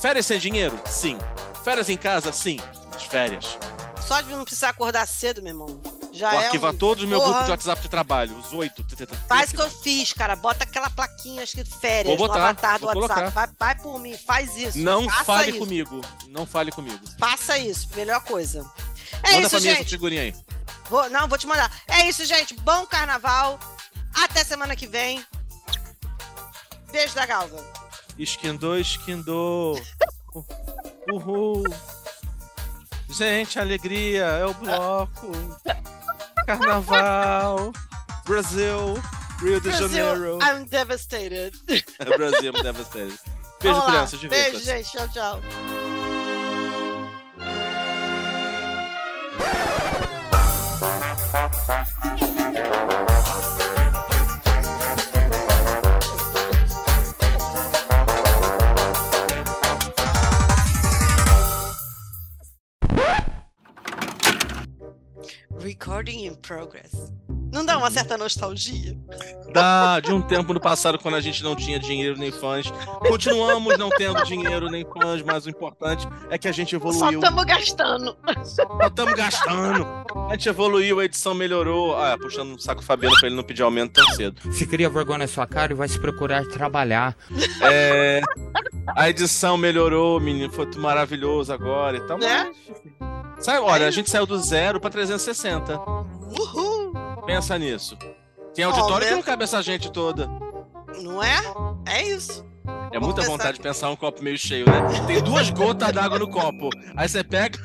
Férias sem dinheiro? Sim. Férias em casa? Sim. As férias. Só de não precisar acordar cedo, meu irmão. Já Vou é arquivar um- todos o meu grupo de WhatsApp de trabalho, os oito. Faz o que eu fiz, cara. Bota aquela plaquinha escrito férias Vou no botar, avatar do vou WhatsApp. Vai, vai por mim, faz isso. Não fale isso. comigo. Não fale comigo. Faça isso, melhor coisa. É Manda isso, pra mim essa gente. figurinha aí. Vou- não, vou te mandar. É isso, gente. Bom carnaval. Até semana que vem. Beijo da Galva. Esquindou, esquindou. Uhul. Gente, alegria, é o bloco. Carnaval. Brasil. Rio de Brasil, Janeiro. I'm devastated. Brasil, me devastated. Beijo, Vamos lá. crianças, Beijo, gente. Tchau, tchau. Recording in progress. Não dá uma certa nostalgia? Da, de um tempo no passado, quando a gente não tinha dinheiro nem fãs. Continuamos não tendo dinheiro nem fãs, mas o importante é que a gente Só evoluiu. estamos gastando. Só estamos gastando. A gente evoluiu, a edição melhorou. Ah, puxando um saco Fabiano pra ele não pedir aumento tão cedo. Se cria vergonha na sua cara e vai se procurar trabalhar. É, a edição melhorou, menino. Foi tudo maravilhoso agora e tal. Né? mas- Sai, olha, a gente saiu do zero pra 360. Uhul. Pensa nisso. Tem auditório que não cabe essa gente toda. Não é? É isso. É Vamos muita pensar vontade de pensar um copo meio cheio, né? Tem duas gotas d'água no copo. Aí você pega.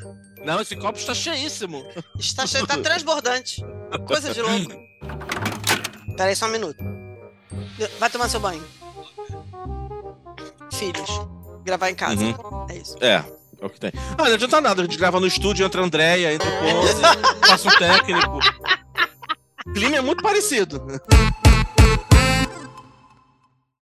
Não, esse copo está cheíssimo. Está, cheio, tá transbordante. Coisa de louco. Peraí só um minuto. Vai tomar seu banho. Filhos. Gravar em casa. Uhum. É isso. É, é o que tem. Ah, não adianta nada. A gente grava no estúdio, entra a Andréia, entra o Ponce, passa um técnico. O clima é muito parecido.